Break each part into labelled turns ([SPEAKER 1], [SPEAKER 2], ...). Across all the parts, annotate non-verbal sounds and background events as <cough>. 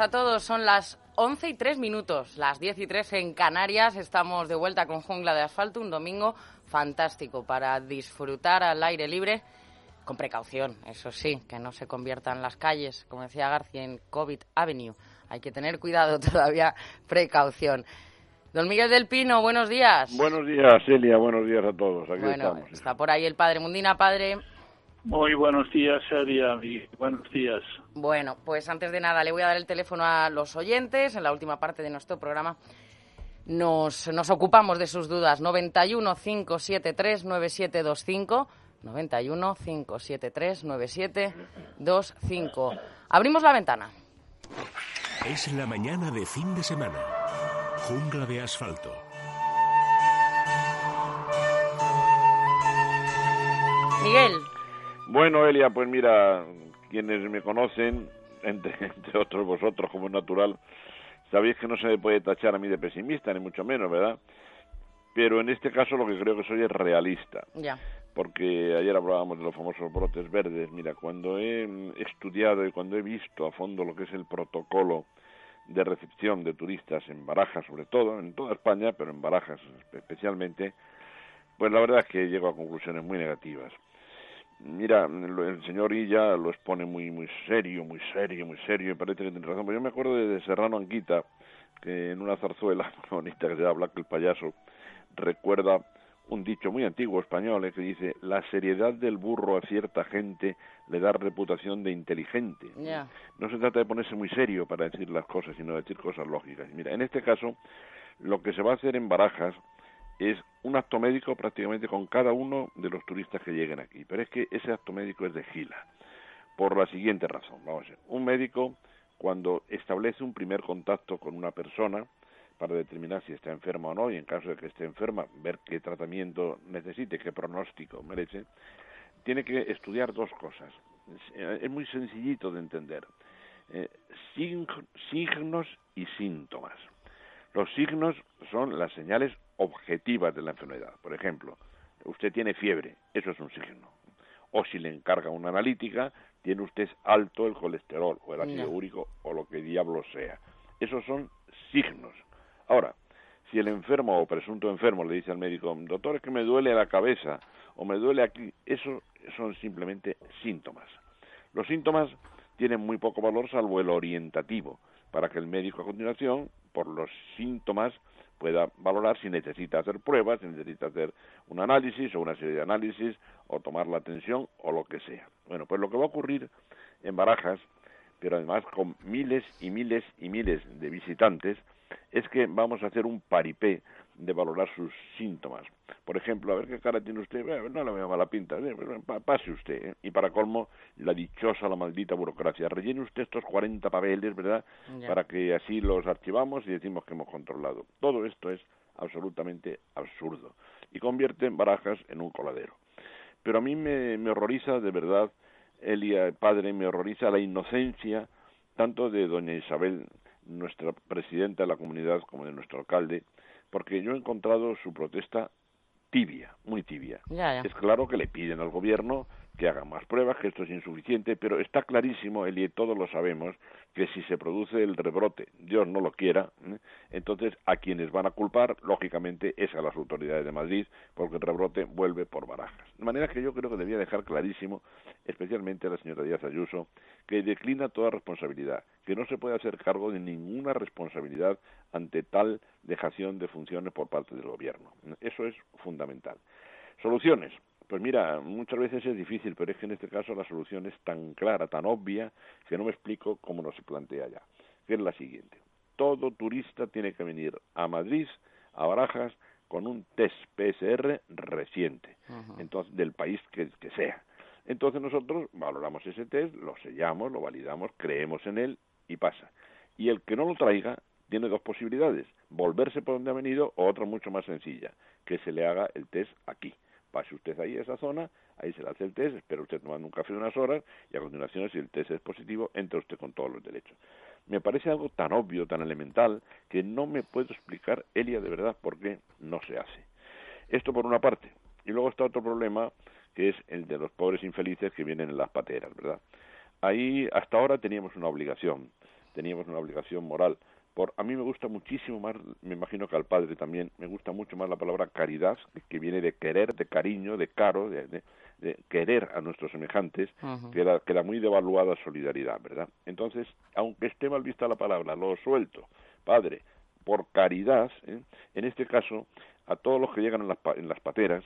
[SPEAKER 1] A todos. Son las 11 y 3 minutos, las 10 y 3 en Canarias. Estamos de vuelta con Jungla de Asfalto, un domingo fantástico para disfrutar al aire libre, con precaución, eso sí, que no se conviertan las calles, como decía García, en COVID Avenue. Hay que tener cuidado <laughs> todavía, precaución. Don Miguel del Pino, buenos días.
[SPEAKER 2] Buenos días, Celia, buenos días a todos. Aquí
[SPEAKER 1] bueno,
[SPEAKER 2] estamos.
[SPEAKER 1] está por ahí el padre Mundina, padre.
[SPEAKER 3] Muy buenos días, Celia. y Buenos días.
[SPEAKER 1] Bueno, pues antes de nada le voy a dar el teléfono a los oyentes. En la última parte de nuestro programa nos, nos ocupamos de sus dudas. 91 573 9725. 91 573 9725. Abrimos la ventana.
[SPEAKER 4] Es la mañana de fin de semana. Jungla de asfalto.
[SPEAKER 1] Miguel,
[SPEAKER 2] Bueno, Elia, pues mira, quienes me conocen, <laughs> entre, entre otros vosotros como es natural, sabéis que no se me puede tachar a mí de pesimista, ni mucho menos, ¿verdad? Pero en este caso lo que creo que soy es realista.
[SPEAKER 1] ya.
[SPEAKER 2] porque ayer hablábamos de los famosos brotes verdes. Mira, cuando he estudiado y cuando he visto a fondo lo que es el protocolo de recepción de turistas en Barajas, sobre todo, en toda España, pero en Barajas especialmente, pues la verdad es que llego a conclusiones muy negativas. Mira, el señor Illa lo expone muy muy serio, muy serio, muy serio, y parece que tiene razón. Pero yo me acuerdo de, Serrano Anquita, que en una zarzuela <laughs> bonita que se llama Black el payaso, recuerda un dicho muy antiguo español eh, que dice la seriedad del burro a cierta gente le da reputación de inteligente. No se trata de ponerse muy serio para decir las cosas, sino de decir cosas lógicas. Mira, en este caso, lo que se va a hacer en Barajas es un acto médico prácticamente con cada uno de los turistas que lleguen aquí. Pero es que ese acto médico es de gila. Por la siguiente razón, vamos a ver. Un médico, cuando establece un primer contacto con una persona, para determinar si está enferma o no, y en caso de que esté enferma, ver qué tratamiento necesite, qué pronóstico merece, tiene que estudiar dos cosas. Es, muy sencillito de entender. Eh, sig- signos y síntomas. Los signos son las señales objetivas de la enfermedad. Por ejemplo, usted tiene fiebre, eso es un signo. O si le encarga una analítica, tiene usted alto el colesterol o el ácido úrico o lo que diablo sea. Esos son signos. Ahora, si el enfermo o presunto enfermo le dice al médico, doctor, es que me duele la cabeza o me duele aquí, eso son simplemente síntomas. Los síntomas tienen muy poco valor salvo el orientativo, para que el médico a continuación, por los síntomas, pueda valorar si necesita hacer pruebas, si necesita hacer un análisis o una serie de análisis, o tomar la atención o lo que sea. Bueno, pues lo que va a ocurrir en Barajas, pero además con miles y miles y miles de visitantes, es que vamos a hacer un paripé de valorar sus síntomas. Por ejemplo, a ver qué cara tiene usted, Bueno, no le veo mala pinta, eh, pa- pase usted. ¿eh? Y para colmo, la dichosa, la maldita burocracia. Rellene usted estos 40 papeles, ¿verdad?
[SPEAKER 1] Ya.
[SPEAKER 2] Para que así los archivamos y decimos que hemos controlado. Todo esto es absolutamente absurdo y convierte Barajas en un coladero. Pero a mí me, me horroriza de verdad, Elia, padre, me horroriza la inocencia tanto de doña Isabel, nuestra presidenta de la comunidad, como de nuestro alcalde, porque yo he encontrado su protesta tibia, muy tibia.
[SPEAKER 1] Ya, ya.
[SPEAKER 2] Es claro que le piden al gobierno que haga más pruebas, que esto es insuficiente, pero está clarísimo, Eli, todos lo sabemos, que si se produce el rebrote, Dios no lo quiera, ¿eh? entonces a quienes van a culpar, lógicamente, es a las autoridades de Madrid, porque el rebrote vuelve por barajas. De manera que yo creo que debía dejar clarísimo, especialmente a la señora Díaz Ayuso, que declina toda responsabilidad, que no se puede hacer cargo de ninguna responsabilidad ante tal dejación de funciones por parte del gobierno. Eso es fundamental. Soluciones. Pues mira, muchas veces es difícil, pero es que en este caso la solución es tan clara, tan obvia, que no me explico cómo no se plantea ya. Que es la siguiente. Todo turista tiene que venir a Madrid, a Barajas, con un test PSR reciente, entonces del país que, que sea. Entonces nosotros valoramos ese test, lo sellamos, lo validamos, creemos en él y pasa. Y el que no lo traiga tiene dos posibilidades, volverse por donde ha venido o otra mucho más sencilla, que se le haga el test aquí. Pase usted ahí a esa zona, ahí se le hace el test, espera usted tomando un café de unas horas y a continuación, si el test es positivo, entra usted con todos los derechos. Me parece algo tan obvio, tan elemental, que no me puedo explicar, Elia, de verdad, por qué no se hace. Esto por una parte. Y luego está otro problema, que es el de los pobres infelices que vienen en las pateras, ¿verdad? Ahí hasta ahora teníamos una obligación, teníamos una obligación moral. Por, a mí me gusta muchísimo más, me imagino que al padre también, me gusta mucho más la palabra caridad, que viene de querer, de cariño, de caro, de, de, querer a nuestros semejantes, que, era muy devaluada solidaridad, ¿verdad? Entonces, aunque esté mal vista la palabra, lo suelto, padre, por caridad, ¿eh? en este caso, a todos los que llegan en las, en las pateras,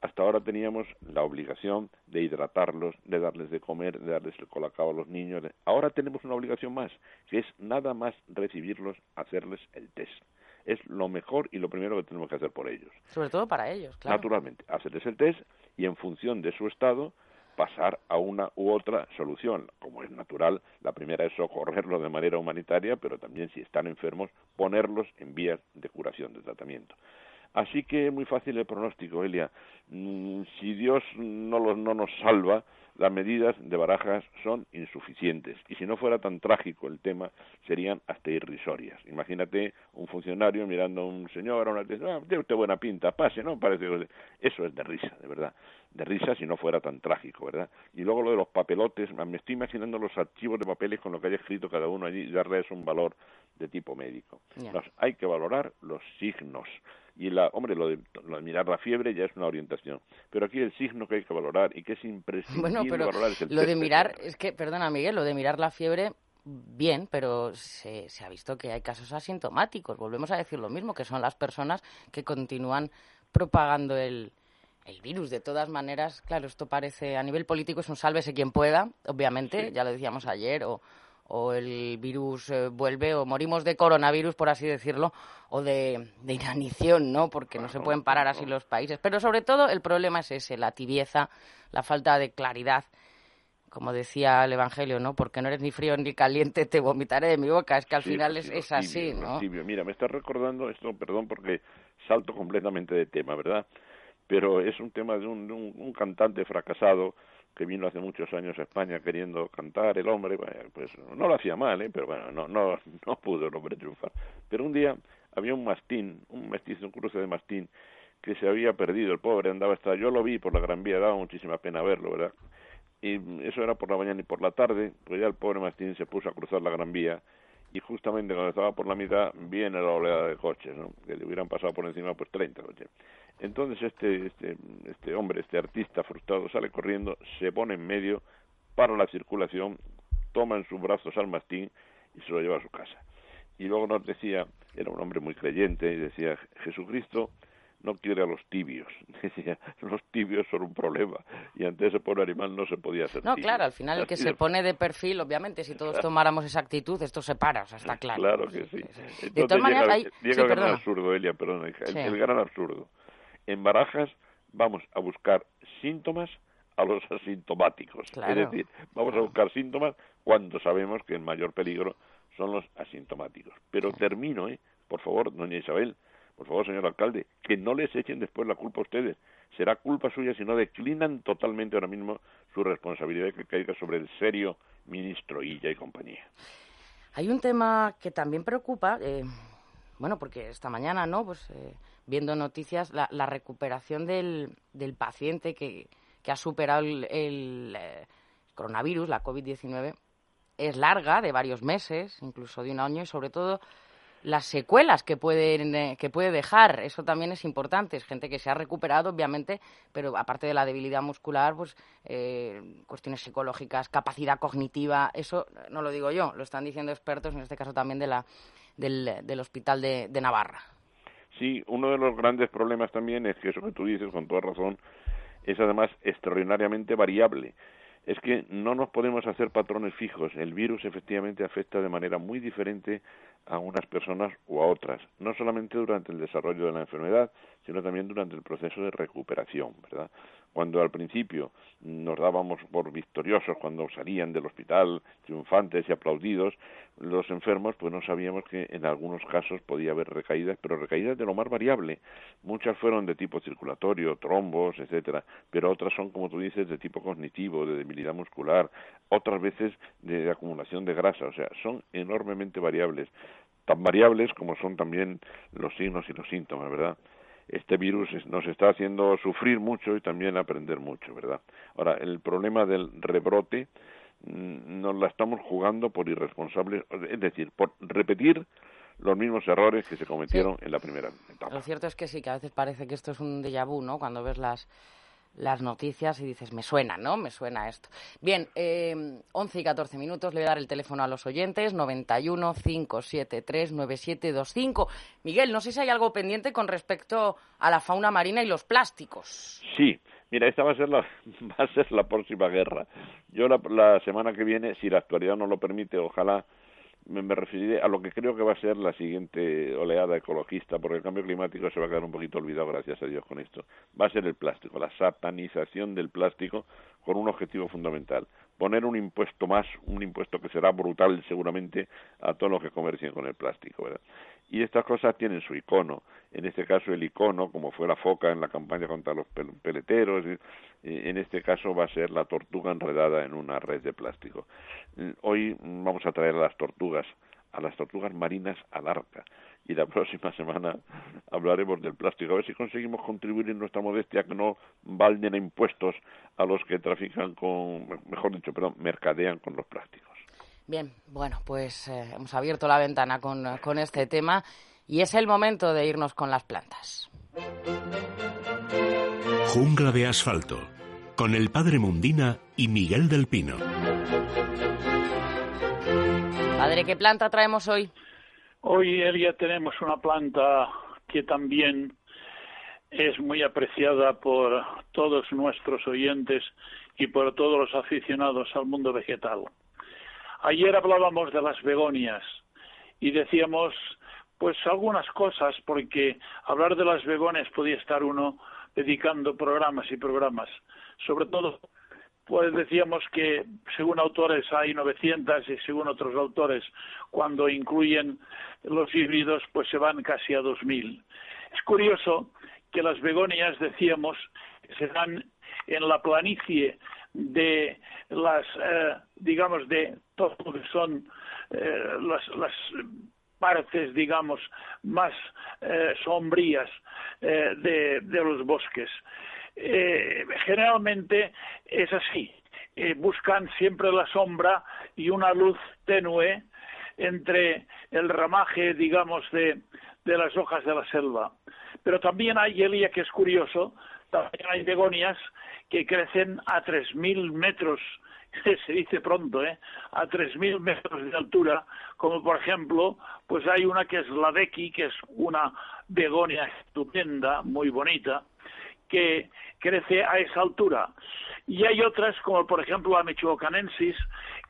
[SPEAKER 2] hasta ahora teníamos la obligación de hidratarlos, de darles de comer, de darles el colacao a los niños. Ahora tenemos una obligación más, que es nada más recibirlos, hacerles el test. Es lo mejor y lo primero que tenemos que hacer por ellos.
[SPEAKER 1] Sobre todo para ellos, claro.
[SPEAKER 2] Naturalmente, hacerles el test y en función de su estado pasar a una u otra solución. Como es natural, la primera es socorrerlos de manera humanitaria, pero también si están enfermos, ponerlos en vías de curación, de tratamiento. Así que es muy fácil el pronóstico, Elia. Mm, si Dios no, los, no nos salva, las medidas de barajas son insuficientes. Y si no fuera tan trágico el tema, serían hasta irrisorias. Imagínate un funcionario mirando a un señor, a una ah, tiene usted buena pinta, pase, ¿no? Parece eso es de risa, de verdad. De risa si no fuera tan trágico, ¿verdad? Y luego lo de los papelotes, me estoy imaginando los archivos de papeles con lo que haya escrito cada uno allí y darles un valor de tipo médico. hay que valorar los signos y la, hombre, lo de, mirar la fiebre ya es una orientación. Pero aquí el signo que hay que valorar y que es imprescindible
[SPEAKER 1] bueno,
[SPEAKER 2] valorar es el
[SPEAKER 1] Lo de mirar, es que, perdona Miguel, lo de mirar la fiebre, bien, pero se, se, ha visto que hay casos asintomáticos. Volvemos a decir lo mismo, que son las personas que continúan propagando el, el virus. De todas maneras, claro, esto parece, a nivel político es un sálvese quien pueda, obviamente, ya lo decíamos ayer, o o el virus eh, vuelve o morimos de coronavirus, por así decirlo, o de, inanición, ¿no? Porque no se pueden parar así los países. Pero sobre todo el problema es ese, la tibieza, la falta de claridad. Como decía el Evangelio, ¿no? Porque no eres ni frío ni caliente, te vomitaré de mi boca. Es que al final es, así, ¿no?
[SPEAKER 2] Mira, me estás recordando esto, perdón, porque salto completamente de tema, ¿verdad? Pero es un tema de un cantante fracasado que vino hace muchos años a España queriendo cantar, el hombre, pues no lo hacía mal, ¿eh? pero bueno, no, no, no pudo el hombre triunfar. Pero un día había un mastín, un mestizo, un cruce de mastín, que se había perdido, el pobre andaba hasta, yo lo vi por la Gran Vía, daba muchísima pena verlo, ¿verdad? Y eso era por la mañana y por la tarde, pues ya el pobre mastín se puso a cruzar la Gran Vía y justamente cuando estaba por la mitad viene la oleada de coches, ¿no? que le hubieran pasado por encima pues 30 coches. Entonces este, este, este hombre, este artista frustrado sale corriendo, se pone en medio, para la circulación, toma en sus brazos al mastín y se lo lleva a su casa. Y luego nos decía, era un hombre muy creyente, y decía, Jesucristo no quiere a los tibios. <laughs> Decía, los tibios son un problema. Y ante ese pobre animal no se podía hacer.
[SPEAKER 1] No, claro, al final el que se pone de perfil, obviamente, si todos tomáramos esa actitud, esto se para, o sea, está claro.
[SPEAKER 2] Claro que sí. de todas maneras, hay... llega el gran absurdo, Elia, perdón, el, gran absurdo. En Barajas vamos a buscar síntomas a los <laughs> asintomáticos. Es decir, vamos a buscar síntomas cuando sabemos que el mayor peligro son los asintomáticos. Pero termino, ¿eh? Por favor, doña Isabel, por favor, señor alcalde, que no les echen después la culpa a ustedes. Será culpa suya si no declinan totalmente ahora mismo su responsabilidad que caiga sobre el serio ministro Illa y compañía.
[SPEAKER 1] Hay un tema que también preocupa, eh, bueno, porque esta mañana, ¿no? Pues eh, viendo noticias, la, recuperación del, del paciente que, que, ha superado el, el eh, coronavirus, la COVID-19, es larga, de varios meses, incluso de un año, y sobre todo las secuelas que, pueden, eh, que puede dejar. Eso también es importante. Es gente que se ha recuperado, obviamente, pero aparte de la debilidad muscular, pues eh, cuestiones psicológicas, capacidad cognitiva, eso no lo digo yo, lo están diciendo expertos, en este caso también de la, del, del Hospital de, Navarra.
[SPEAKER 2] Sí, uno de los grandes problemas también es que eso que tú dices con toda razón, es además extraordinariamente variable es que no nos podemos hacer patrones fijos. El virus efectivamente afecta de manera muy diferente a unas personas o a otras, no solamente durante el desarrollo de la enfermedad, sino también durante el proceso de recuperación, ¿verdad? Cuando al principio nos dábamos por victoriosos cuando salían del hospital triunfantes y aplaudidos, los enfermos pues no sabíamos que en algunos casos podía haber recaídas, pero recaídas de lo más variable. Muchas fueron de tipo circulatorio, trombos, etcétera, pero otras son como tú dices de tipo cognitivo, de debilidad muscular, otras veces de acumulación de grasa, o sea, son enormemente variables, tan variables como son también los signos y los síntomas, ¿verdad? Este virus nos está haciendo sufrir mucho y también aprender mucho, ¿verdad? Ahora, el problema del rebrote mm, nos la estamos jugando por irresponsables, es decir, por repetir los mismos errores que se cometieron en la primera etapa.
[SPEAKER 1] Lo cierto es que sí, que a veces parece que esto es un déjà vu, ¿no? Cuando ves las las noticias y dices, me suena, ¿no? Me suena esto. Bien, eh, 11 y 14 minutos, le voy a dar el teléfono a los oyentes, 91 573 9725. Miguel, no sé si hay algo pendiente con respecto a la fauna marina y los plásticos.
[SPEAKER 2] Sí, mira, esta va a ser la, <laughs> va a ser la próxima guerra. Yo la, la semana que viene, si la actualidad no lo permite, ojalá me, me, referiré a lo que creo que va a ser la siguiente oleada ecologista, porque el cambio climático se va a quedar un poquito olvidado, gracias a Dios, con esto. Va a ser el plástico, la satanización del plástico con un objetivo fundamental, poner un impuesto más, un impuesto que será brutal seguramente a todos los que comercien con el plástico, ¿verdad? Y estas cosas tienen su icono, en este caso el icono, como fue la foca en la campaña contra los peleteros, en este caso va a ser la tortuga enredada en una red de plástico. Hoy vamos a traer a las tortugas, a las tortugas marinas al arca, y la <laughs> próxima semana hablaremos del plástico, a ver si conseguimos contribuir en nuestra modestia que no valden impuestos a los que trafican con, mejor dicho, perdón, mercadean con los plásticos.
[SPEAKER 1] Bien, bueno, pues eh, hemos abierto la ventana con, con este tema y es el momento de irnos con las plantas.
[SPEAKER 4] Jungla de asfalto, con el padre Mundina y Miguel del Pino.
[SPEAKER 1] Padre, ¿qué planta traemos hoy?
[SPEAKER 3] Hoy, Elia, tenemos una planta que también es muy apreciada por todos nuestros oyentes y por todos los aficionados al mundo vegetal. Ayer hablábamos de las begonias y decíamos pues algunas cosas porque hablar de las begonias podía estar uno dedicando programas y programas. Sobre todo, pues decíamos que según autores hay 900 y según otros autores, cuando incluyen los híbridos, pues se van casi a 2000. Es curioso que las begonias, decíamos, se dan en la planicie de las, eh, digamos, de todo que son eh, las, partes, digamos, más eh, sombrías de, de, los bosques. generalmente es así. buscan siempre la sombra y una luz tenue entre el ramaje, digamos, de, de las hojas de la selva. Pero también hay, Elia, que es curioso, también hay begonias que crecen a 3.000 metros, <laughs> se dice pronto, ¿eh? a 3.000 metros de altura, como por ejemplo, pues hay una que es la Becky, que es una begonia estupenda, muy bonita, que crece a esa altura. Y hay otras, como por ejemplo la Michoacanensis,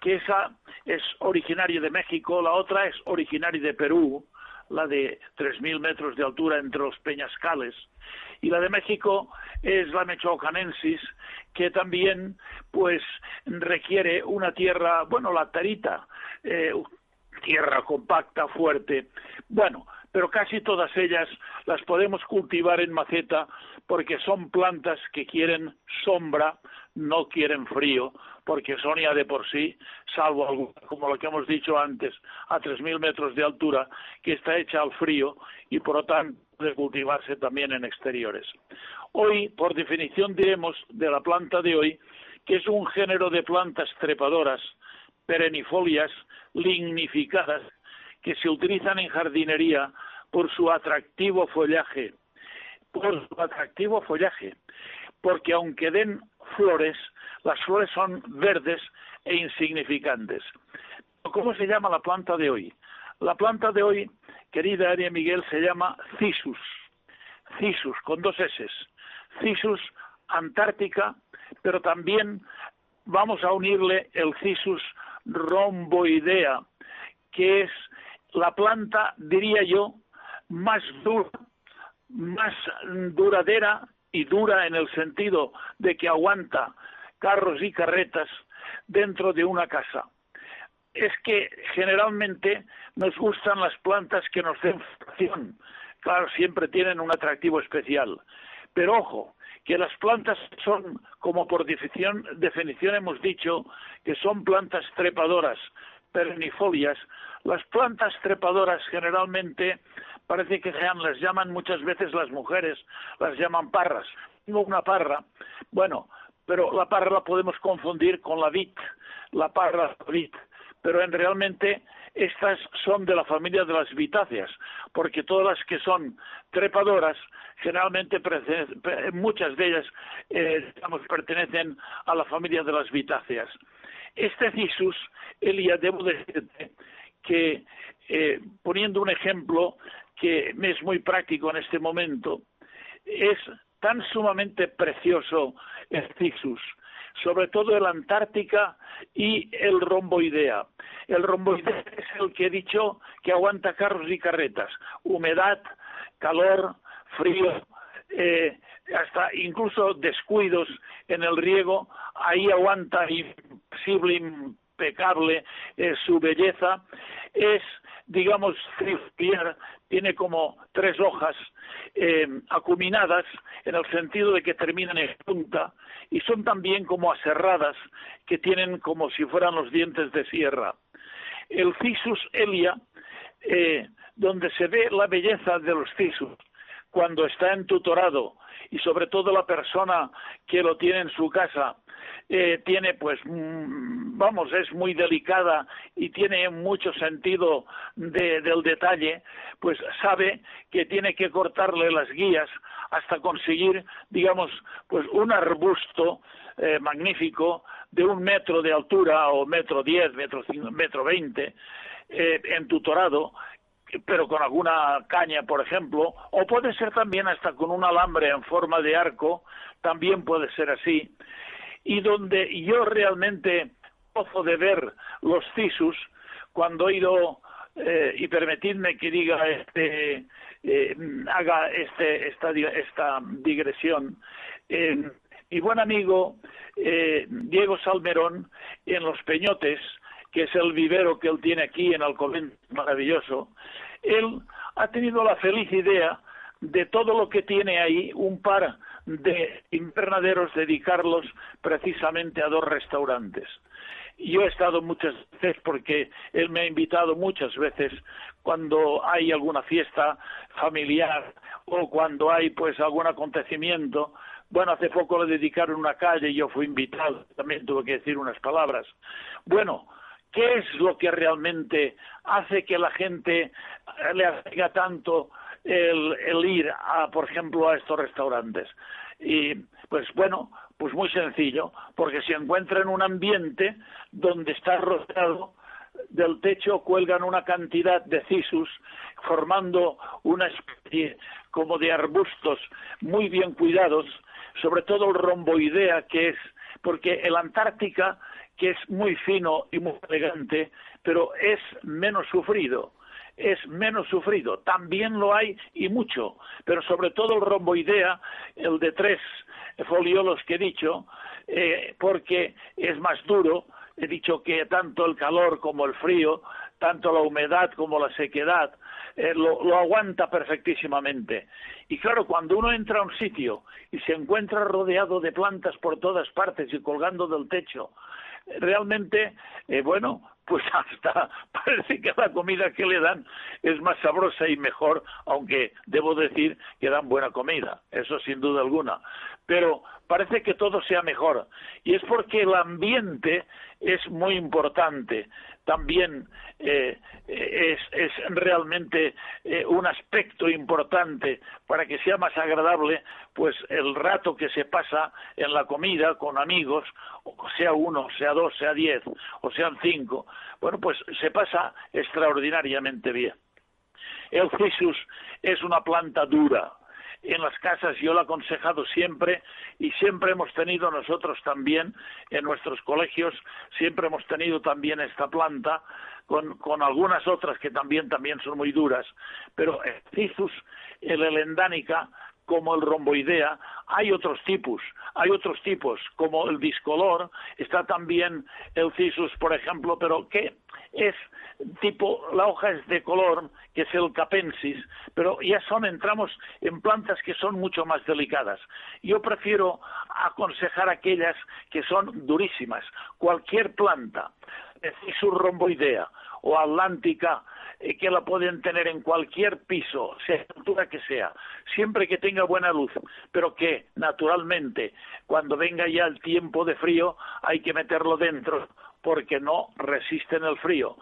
[SPEAKER 3] que esa es originaria de México, la otra es originaria de Perú, la de 3.000 metros de altura entre los peñascales, y la de México es la mechocanensis, que también pues requiere una tierra, bueno, la tarita, eh, tierra compacta, fuerte. Bueno, pero casi todas ellas las podemos cultivar en maceta porque son plantas que quieren sombra, no quieren frío, porque son ya de por sí, salvo algo, como lo que hemos dicho antes, a 3.000 metros de altura, que está hecha al frío y por lo tanto puede cultivarse también en exteriores. Hoy, por definición, diremos de la planta de hoy que es un género de plantas trepadoras, perennifolias, lignificadas, que se utilizan en jardinería por su atractivo follaje, por su atractivo follaje, porque aunque den flores, las flores son verdes e insignificantes. ¿Cómo se llama la planta de hoy? La planta de hoy, querida Aria Miguel, se llama Cisus. Cisus, con dos S. Cisus antártica, pero también vamos a unirle el Cissus rhomboidea, que es la planta, diría yo, más dura, más duradera y dura en el sentido de que aguanta carros y carretas dentro de una casa. Es que generalmente nos gustan las plantas que nos den fracción. Claro, siempre tienen un atractivo especial. Pero ojo, que las plantas son, como por definición, definición hemos dicho, que son plantas trepadoras, perennifolias. Las plantas trepadoras generalmente parece que las llaman muchas veces las mujeres, las llaman parras. Tengo una parra, bueno, pero la parra la podemos confundir con la vid, la parra vid, pero en realmente estas son de la familia de las vitáceas, porque todas las que son trepadoras, generalmente muchas de ellas eh, pertenecen a la familia de las vitáceas. Este cisus, Elia, debo decirte que, eh, poniendo un ejemplo, que me es muy práctico en este momento, es tan sumamente precioso el Cissus, sobre todo el Antártica y el romboidea. El romboidea es el que he dicho que aguanta carros y carretas, humedad, calor, frío, eh, hasta incluso descuidos en el riego, ahí aguanta imposible, impecable eh, su belleza, es digamos, tiene como tres hojas eh, acuminadas en el sentido de que terminan en punta y son también como aserradas que tienen como si fueran los dientes de sierra. El Cissus elia, eh, donde se ve la belleza de los Cissus cuando está entutorado y sobre todo la persona que lo tiene en su casa eh, tiene pues mm, vamos es muy delicada y tiene mucho sentido del detalle pues sabe que tiene que cortarle las guías hasta conseguir digamos pues un arbusto eh, magnífico de un metro de altura o metro diez metro metro veinte eh, entutorado pero con alguna caña, por ejemplo, o puede ser también hasta con un alambre en forma de arco, también puede ser así, y donde yo realmente gozo de ver los cisus cuando he ido eh, y permitidme que diga este eh, haga este esta esta digresión eh, mi buen amigo eh, Diego Salmerón en los Peñotes que es el vivero que él tiene aquí en Alcobendas maravilloso él ha tenido la feliz idea de todo lo que tiene ahí un par de invernaderos dedicarlos precisamente a dos restaurantes. Yo he estado muchas veces porque él me ha invitado muchas veces cuando hay alguna fiesta familiar o cuando hay pues algún acontecimiento. Bueno, hace poco le dedicaron una calle y yo fui invitado, también tuve que decir unas palabras. Bueno, ¿qué es lo que realmente hace que la gente le atraiga tanto el, ir, a, por ejemplo, a estos restaurantes. Y pues bueno, pues muy sencillo, porque se encuentra en un ambiente donde está rodeado del techo cuelgan una cantidad de cisus formando una especie como de arbustos muy bien cuidados, sobre todo el romboidea que es porque el Antártica que es muy fino y muy elegante, pero es menos sufrido es menos sufrido. También lo hay y mucho, pero sobre todo el romboidea, el de tres foliolos que he dicho, eh, porque es más duro. He dicho que tanto el calor como el frío, tanto la humedad como la sequedad, eh, lo, lo, aguanta perfectísimamente. Y claro, cuando uno entra a un sitio y se encuentra rodeado de plantas por todas partes y colgando del techo, realmente, eh, bueno, pues <laughs> hasta parece que la comida que le dan es más sabrosa y mejor, aunque debo decir que dan buena comida, eso sin duda alguna. Pero parece que todo sea mejor. Y es porque el ambiente es muy importante también eh, es, realmente eh, un aspecto importante para que sea más agradable pues el rato que se pasa en la comida con amigos, sea uno, sea dos, sea diez o sean cinco, bueno pues se pasa extraordinariamente bien. El cissus es una planta dura, en las casas, yo lo he aconsejado siempre y siempre hemos tenido nosotros también en nuestros colegios, siempre hemos tenido también esta planta con, con algunas otras que también, también son muy duras, pero el Cistus, el Elendánica, como el romboidea, hay otros tipos, hay otros tipos, como el discolor, está también el cistus, por ejemplo, pero que es tipo, la hoja es de color, que es el capensis, pero ya son, entramos en plantas que son mucho más delicadas. Yo prefiero aconsejar aquellas que son durísimas. Cualquier planta, cistus romboidea o atlántica, eh, que la pueden tener en cualquier piso, sea altura que sea, siempre que tenga buena luz, pero que naturalmente cuando venga ya el tiempo de frío hay que meterlo dentro porque no resisten el frío.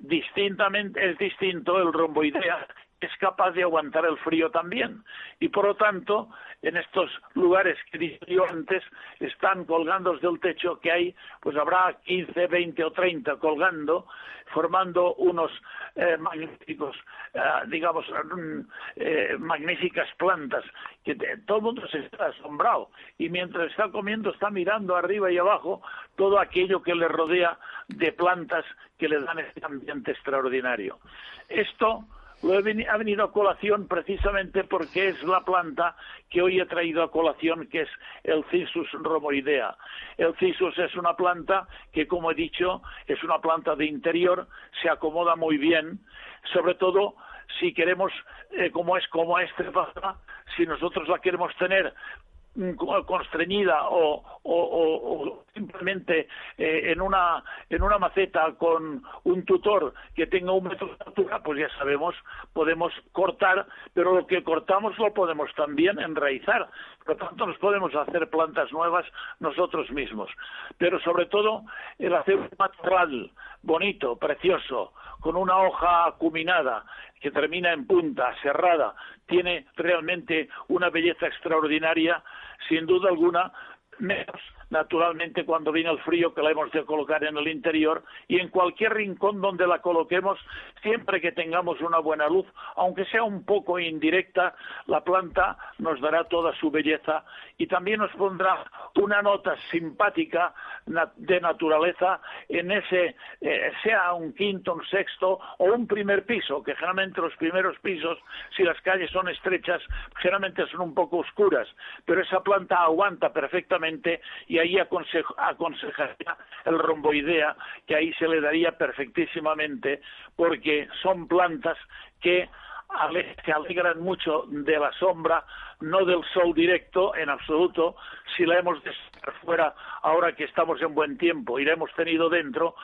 [SPEAKER 3] Distintamente es distinto el romboidea es capaz de aguantar el frío también. Y por lo tanto, en estos lugares que dije yo antes, están colgando del techo que hay, pues habrá 15, 20 o 30 colgando, formando unos eh, magníficos, eh, digamos, mm, eh, magníficas plantas, que todo el mundo se está asombrado. Y mientras está comiendo, está mirando arriba y abajo todo aquello que le rodea de plantas que le dan este ambiente extraordinario. Esto ha venido a colación precisamente porque es la planta que hoy he traído a colación, que es el Cissus romoidea. El Cissus es una planta que, como he dicho, es una planta de interior, se acomoda muy bien, sobre todo si queremos, eh, como es como este si nosotros la queremos tener constreñida o, simplemente eh, en, una, en una maceta con un tutor que tenga un metro de altura, pues ya sabemos, podemos cortar, pero lo que cortamos lo podemos también enraizar. Por lo tanto, nos podemos hacer plantas nuevas nosotros mismos. Pero sobre todo, el hacer un matorral bonito, precioso, con una hoja acuminada que termina en punta, cerrada, tiene realmente una belleza extraordinaria, sin duda alguna, menos naturalmente cuando viene el frío que la hemos de colocar en el interior y en cualquier rincón donde la coloquemos, siempre que tengamos una buena luz, aunque sea un poco indirecta, la planta nos dará toda su belleza y también nos pondrá una nota simpática de naturaleza en ese, eh, sea un quinto, un sexto o un primer piso, que generalmente los primeros pisos, si las calles son estrechas, generalmente son un poco oscuras, pero esa planta aguanta perfectamente y ahí aconsejaría el romboidea, que ahí se le daría perfectísimamente, porque son plantas que se alegran mucho de la sombra, no del sol directo en absoluto. Si la hemos de fuera ahora que estamos en buen tiempo y la hemos tenido dentro,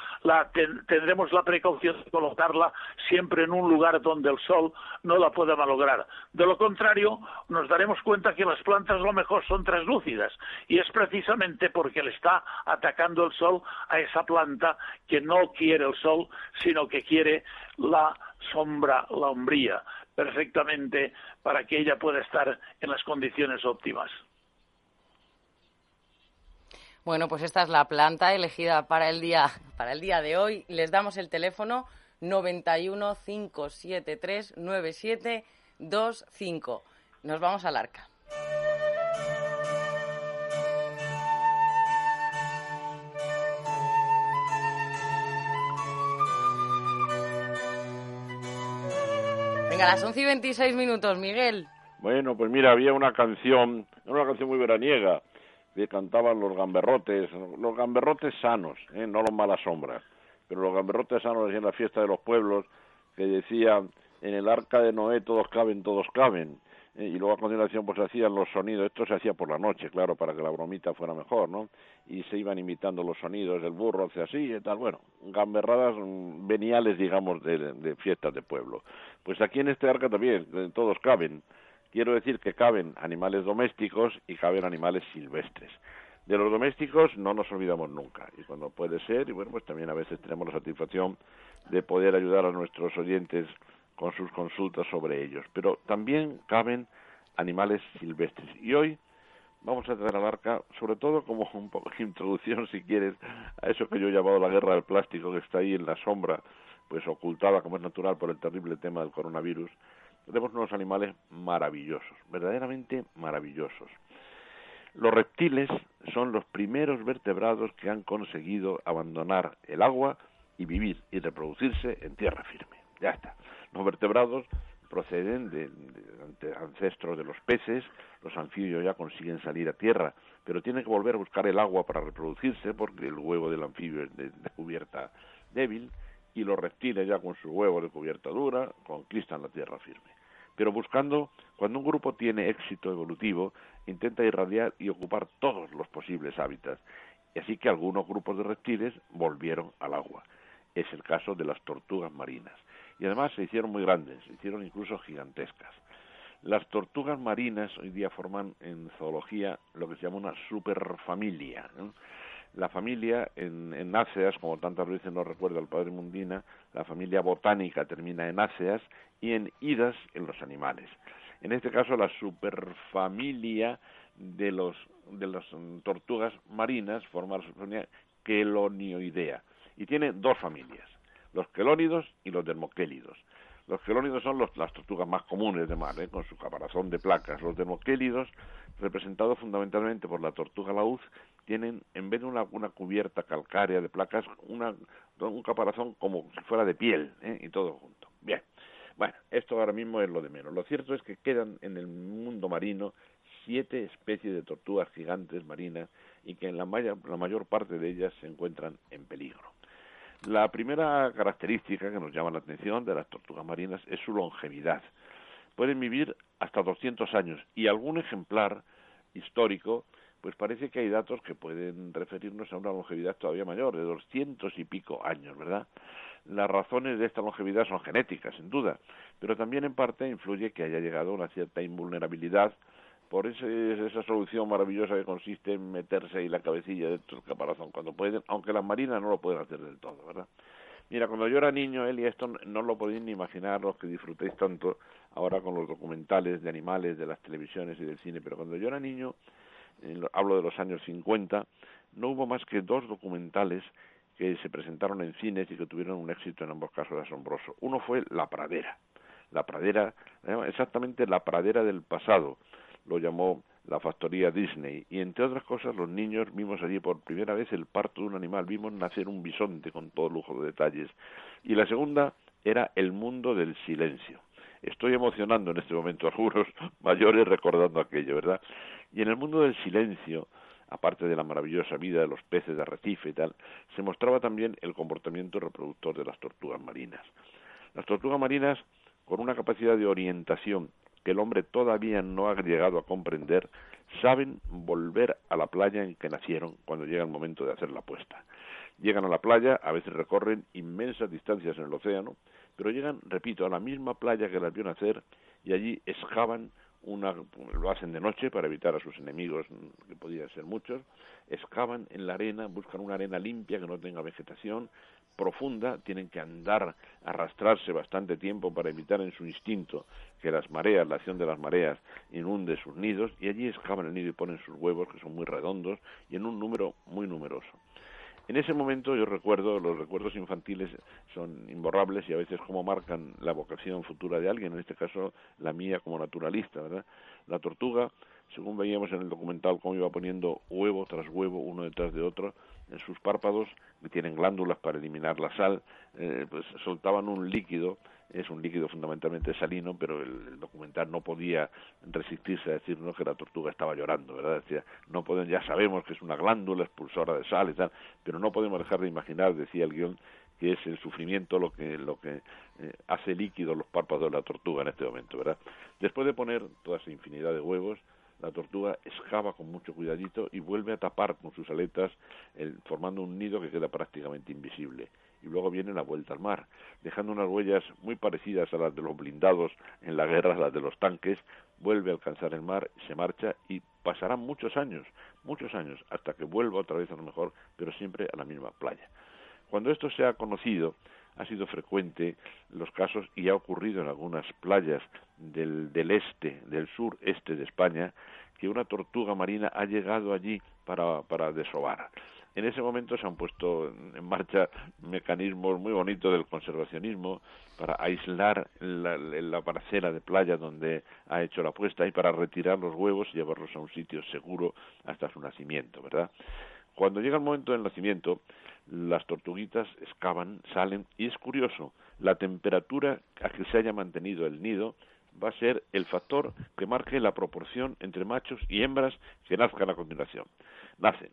[SPEAKER 3] tendremos la precaución de colocarla siempre en un lugar donde el sol no la pueda malograr. De lo contrario, nos daremos cuenta que las plantas lo mejor son translúcidas y es precisamente porque le está atacando el sol a esa planta que no quiere el sol, sino que quiere la sombra, la hombría, perfectamente para que ella pueda estar en las condiciones óptimas.
[SPEAKER 1] Bueno, pues esta es la planta elegida para el día, para el día de hoy. Les damos el teléfono 91 573 9725. Nos vamos al arca. Venga, las 11 y 26 minutos, Miguel.
[SPEAKER 2] Bueno, pues mira, había una canción, una canción muy veraniega, que cantaban los gamberrotes, los gamberrotes sanos, ¿eh? no los malas sombras, pero los gamberrotes sanos en la fiesta de los pueblos, que decían, en el arca de Noé todos caben, todos caben. ¿eh? y luego a continuación pues hacían los sonidos, esto se hacía por la noche, claro, para que la bromita fuera mejor, ¿no? Y se iban imitando los sonidos, el burro hace así y tal, bueno, gamberradas mm, veniales, digamos, de, de fiestas de pueblo. Pues aquí en este arca también, todos caben, Quiero decir que caben animales domésticos y caben animales silvestres. De los domésticos no nos olvidamos nunca y cuando puede ser, y bueno, pues también a veces tenemos la satisfacción de poder ayudar a nuestros oyentes con sus consultas sobre ellos. Pero también caben animales silvestres. Y hoy vamos a tratar al arca, sobre todo como un poco de introducción, si quieres, a eso que yo he llamado la guerra del plástico, que está ahí en la sombra, pues ocultada como es natural por el terrible tema del coronavirus, tenemos unos animales maravillosos, verdaderamente maravillosos. Los reptiles son los primeros vertebrados que han conseguido abandonar el agua y vivir y reproducirse en tierra firme. Ya está. Los vertebrados proceden de, ancestros de los peces, los anfibios ya consiguen salir a tierra, pero tienen que volver a buscar el agua para reproducirse porque el huevo del anfibio es de cubierta débil y los reptiles ya con su huevo de cubierta dura conquistan la tierra firme. Pero buscando, cuando un grupo tiene éxito evolutivo, intenta irradiar y ocupar todos los posibles hábitats. Y así que algunos grupos de reptiles volvieron al agua. Es el caso de las tortugas marinas. Y además se hicieron muy grandes, se hicieron incluso gigantescas. Las tortugas marinas hoy día forman en zoología lo que se llama una superfamilia la familia en, en Áceas, como tantas veces nos recuerda el padre Mundina, la familia botánica termina en Áceas y en Idas en los animales. En este caso, la superfamilia de los de las tortugas marinas forma la superfamilia quelonioidea y tiene dos familias, los quelónidos y los dermoquélidos. Los quelónidos son las tortugas más comunes de mar, ¿eh? con su caparazón de placas. Los dermoquélidos, representados fundamentalmente por la tortuga laúz, tienen, en vez de una, cubierta calcárea de placas, una, un caparazón como si fuera de piel, ¿eh? y todo junto. Bien, bueno, esto ahora mismo es lo de menos. Lo cierto es que quedan en el mundo marino siete especies de tortugas gigantes marinas y que en la, la mayor parte de ellas se encuentran en peligro. La primera característica que nos llama la atención de las tortugas marinas es su longevidad. Pueden vivir hasta 200 años y algún ejemplar histórico pues parece que hay datos que pueden referirnos a una longevidad todavía mayor, de doscientos y pico años, ¿verdad? Las razones de esta longevidad son genéticas, sin duda, pero también en parte influye que haya llegado una cierta invulnerabilidad por esa solución maravillosa que consiste en meterse ahí la cabecilla dentro del caparazón cuando pueden, aunque las marinas no lo pueden hacer del todo, ¿verdad? Mira, cuando yo era niño, y esto no lo podéis ni imaginar los que disfrutéis tanto ahora con los documentales de animales, de las televisiones y del cine, pero cuando yo era niño, hablo de los años 50, no hubo más que dos documentales que se presentaron en cines y que tuvieron un éxito en ambos casos asombroso. Uno fue La Pradera, la pradera, exactamente la pradera del pasado, lo llamó la factoría Disney. Y entre otras cosas, los niños vimos allí por primera vez el parto de un animal, vimos nacer un bisonte con todo lujo de detalles. Y la segunda era El mundo del silencio. Estoy emocionando en este momento a algunos <laughs> mayores recordando aquello, ¿verdad? Y en el mundo del silencio, aparte de la maravillosa vida de los peces de arrecife y tal, se mostraba también el comportamiento reproductor de las tortugas marinas. Las tortugas marinas, con una capacidad de orientación que el hombre todavía no ha llegado a comprender, saben volver a la playa en que nacieron cuando llega el momento de hacer la puesta. Llegan a la playa, a veces recorren inmensas distancias en el océano, pero llegan, repito, a la misma playa que las vio nacer y allí excavan una, lo hacen de noche para evitar a sus enemigos, que podían ser muchos, excavan en la arena, buscan una arena limpia que no tenga vegetación profunda, tienen que andar, arrastrarse bastante tiempo para evitar en su instinto que las mareas, la acción de las mareas, inunde sus nidos, y allí excavan el nido y ponen sus huevos, que son muy redondos, y en un número muy numeroso. En ese momento yo recuerdo, los recuerdos infantiles son imborrables y a veces como marcan la vocación futura de alguien, en este caso la mía como naturalista, ¿verdad? La tortuga, según veíamos en el documental cómo iba poniendo huevo tras huevo uno detrás de otro, sus párpados, que tienen glándulas para eliminar la sal, eh, pues soltaban un líquido es un líquido fundamentalmente salino, pero el, documental no podía resistirse a decirnos que la tortuga estaba llorando, ¿verdad? Decía, no pueden, ya sabemos que es una glándula expulsora de sal y tal, pero no podemos dejar de imaginar, decía el guion, que es el sufrimiento lo que lo que eh, hace líquido los párpados de la tortuga en este momento, ¿verdad? Después de poner toda esa infinidad de huevos, la tortuga excava con mucho cuidadito y vuelve a tapar con sus aletas, formando un nido que queda prácticamente invisible y luego viene la vuelta al mar, dejando unas huellas muy parecidas a las de los blindados en la guerra, las de los tanques, vuelve a alcanzar el mar, se marcha y pasarán muchos años, muchos años, hasta que vuelva otra vez a lo mejor, pero siempre a la misma playa. Cuando esto se ha conocido, ha sido frecuente los casos y ha ocurrido en algunas playas del, del este, del sur este de España, que una tortuga marina ha llegado allí para, para desovar en ese momento se han puesto en marcha mecanismos muy bonitos del conservacionismo para aislar la, la parcela de playa donde ha hecho la puesta y para retirar los huevos y llevarlos a un sitio seguro hasta su nacimiento, ¿verdad? Cuando llega el momento del nacimiento, las tortuguitas excavan, salen y es curioso, la temperatura a que se haya mantenido el nido va a ser el factor que marque la proporción entre machos y hembras que nazcan a continuación. Nacen.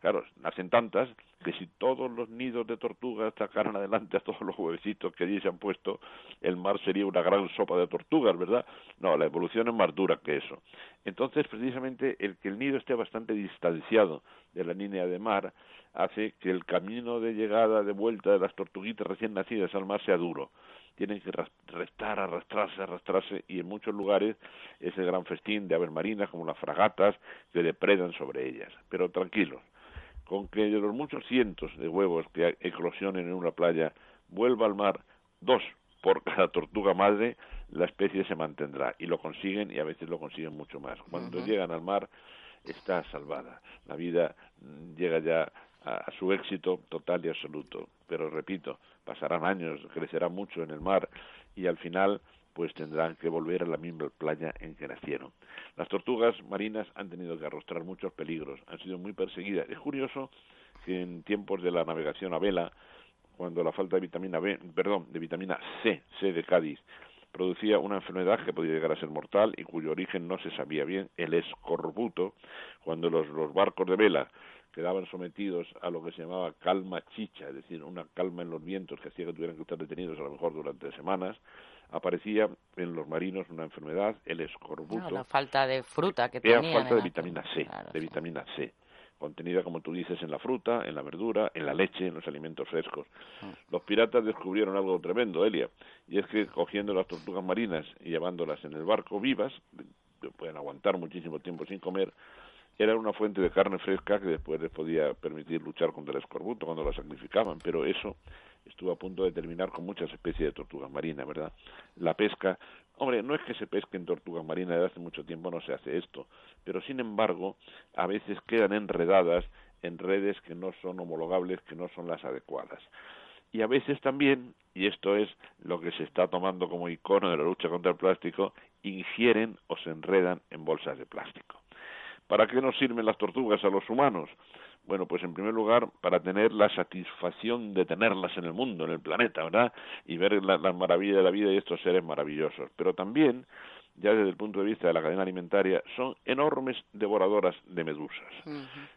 [SPEAKER 2] Claro, nacen tantas que si todos los nidos de tortugas sacaran adelante a todos los huevecitos que allí se han puesto, el mar sería una gran sopa de tortugas, ¿verdad? No, la evolución es más dura que eso. Entonces, precisamente, el que el nido esté bastante distanciado de la línea de mar hace que el camino de llegada, de vuelta de las tortuguitas recién nacidas al mar sea duro tienen que restar, arrastrarse, arrastrarse y en muchos lugares es el gran festín de aves marinas como las fragatas que depredan sobre ellas. Pero tranquilos, con que de los muchos cientos de huevos que eclosionen en una playa vuelva al mar dos por <laughs> cada tortuga madre, la especie se mantendrá y lo consiguen y a veces lo consiguen mucho más. Cuando llegan al mar está salvada. La vida mm, llega ya a, su éxito total y absoluto. Pero repito, pasarán años, crecerá mucho en el mar y al final pues tendrán que volver a la misma playa en que nacieron. Las tortugas marinas han tenido que arrostrar muchos peligros, han sido muy perseguidas. Es curioso que en tiempos de la navegación a vela, cuando la falta de vitamina B, perdón, de vitamina C, C de Cádiz, producía una enfermedad que podía llegar a ser mortal y cuyo origen no se sabía bien, el escorbuto, cuando los, los barcos de vela quedaban sometidos a lo que se llamaba calma chicha, es decir, una calma en los vientos que hacía que tuvieran que estar detenidos a lo mejor durante semanas, aparecía en los marinos una enfermedad, el escorbuto.
[SPEAKER 1] la falta de fruta que tenían.
[SPEAKER 2] Era falta de vitamina C, de vitamina C, contenida, como tú dices, en la fruta, en la verdura, en la leche, en los alimentos frescos. Ah. Los piratas descubrieron algo tremendo, Elia, y es que cogiendo las tortugas marinas y llevándolas en el barco vivas, que pueden aguantar muchísimo tiempo sin comer, era una fuente de carne fresca que después les podía permitir luchar contra el escorbuto cuando la sacrificaban, pero eso estuvo a punto de terminar con muchas especies de tortugas marinas, ¿verdad? La pesca, hombre, no es que se pesquen tortugas marinas, desde hace mucho tiempo no se hace esto, pero sin embargo, a veces quedan enredadas en redes que no son homologables, que no son las adecuadas. Y a veces también, y esto es lo que se está tomando como icono de la lucha contra el plástico, ingieren o se enredan en bolsas de plástico. ¿Para qué nos sirven las tortugas a los humanos? Bueno, pues en primer lugar, para tener la satisfacción de tenerlas en el mundo, en el planeta, ¿verdad? Y ver la, maravilla de la vida y estos seres maravillosos. Pero también, ya desde el punto de vista de la cadena alimentaria, son enormes devoradoras de medusas.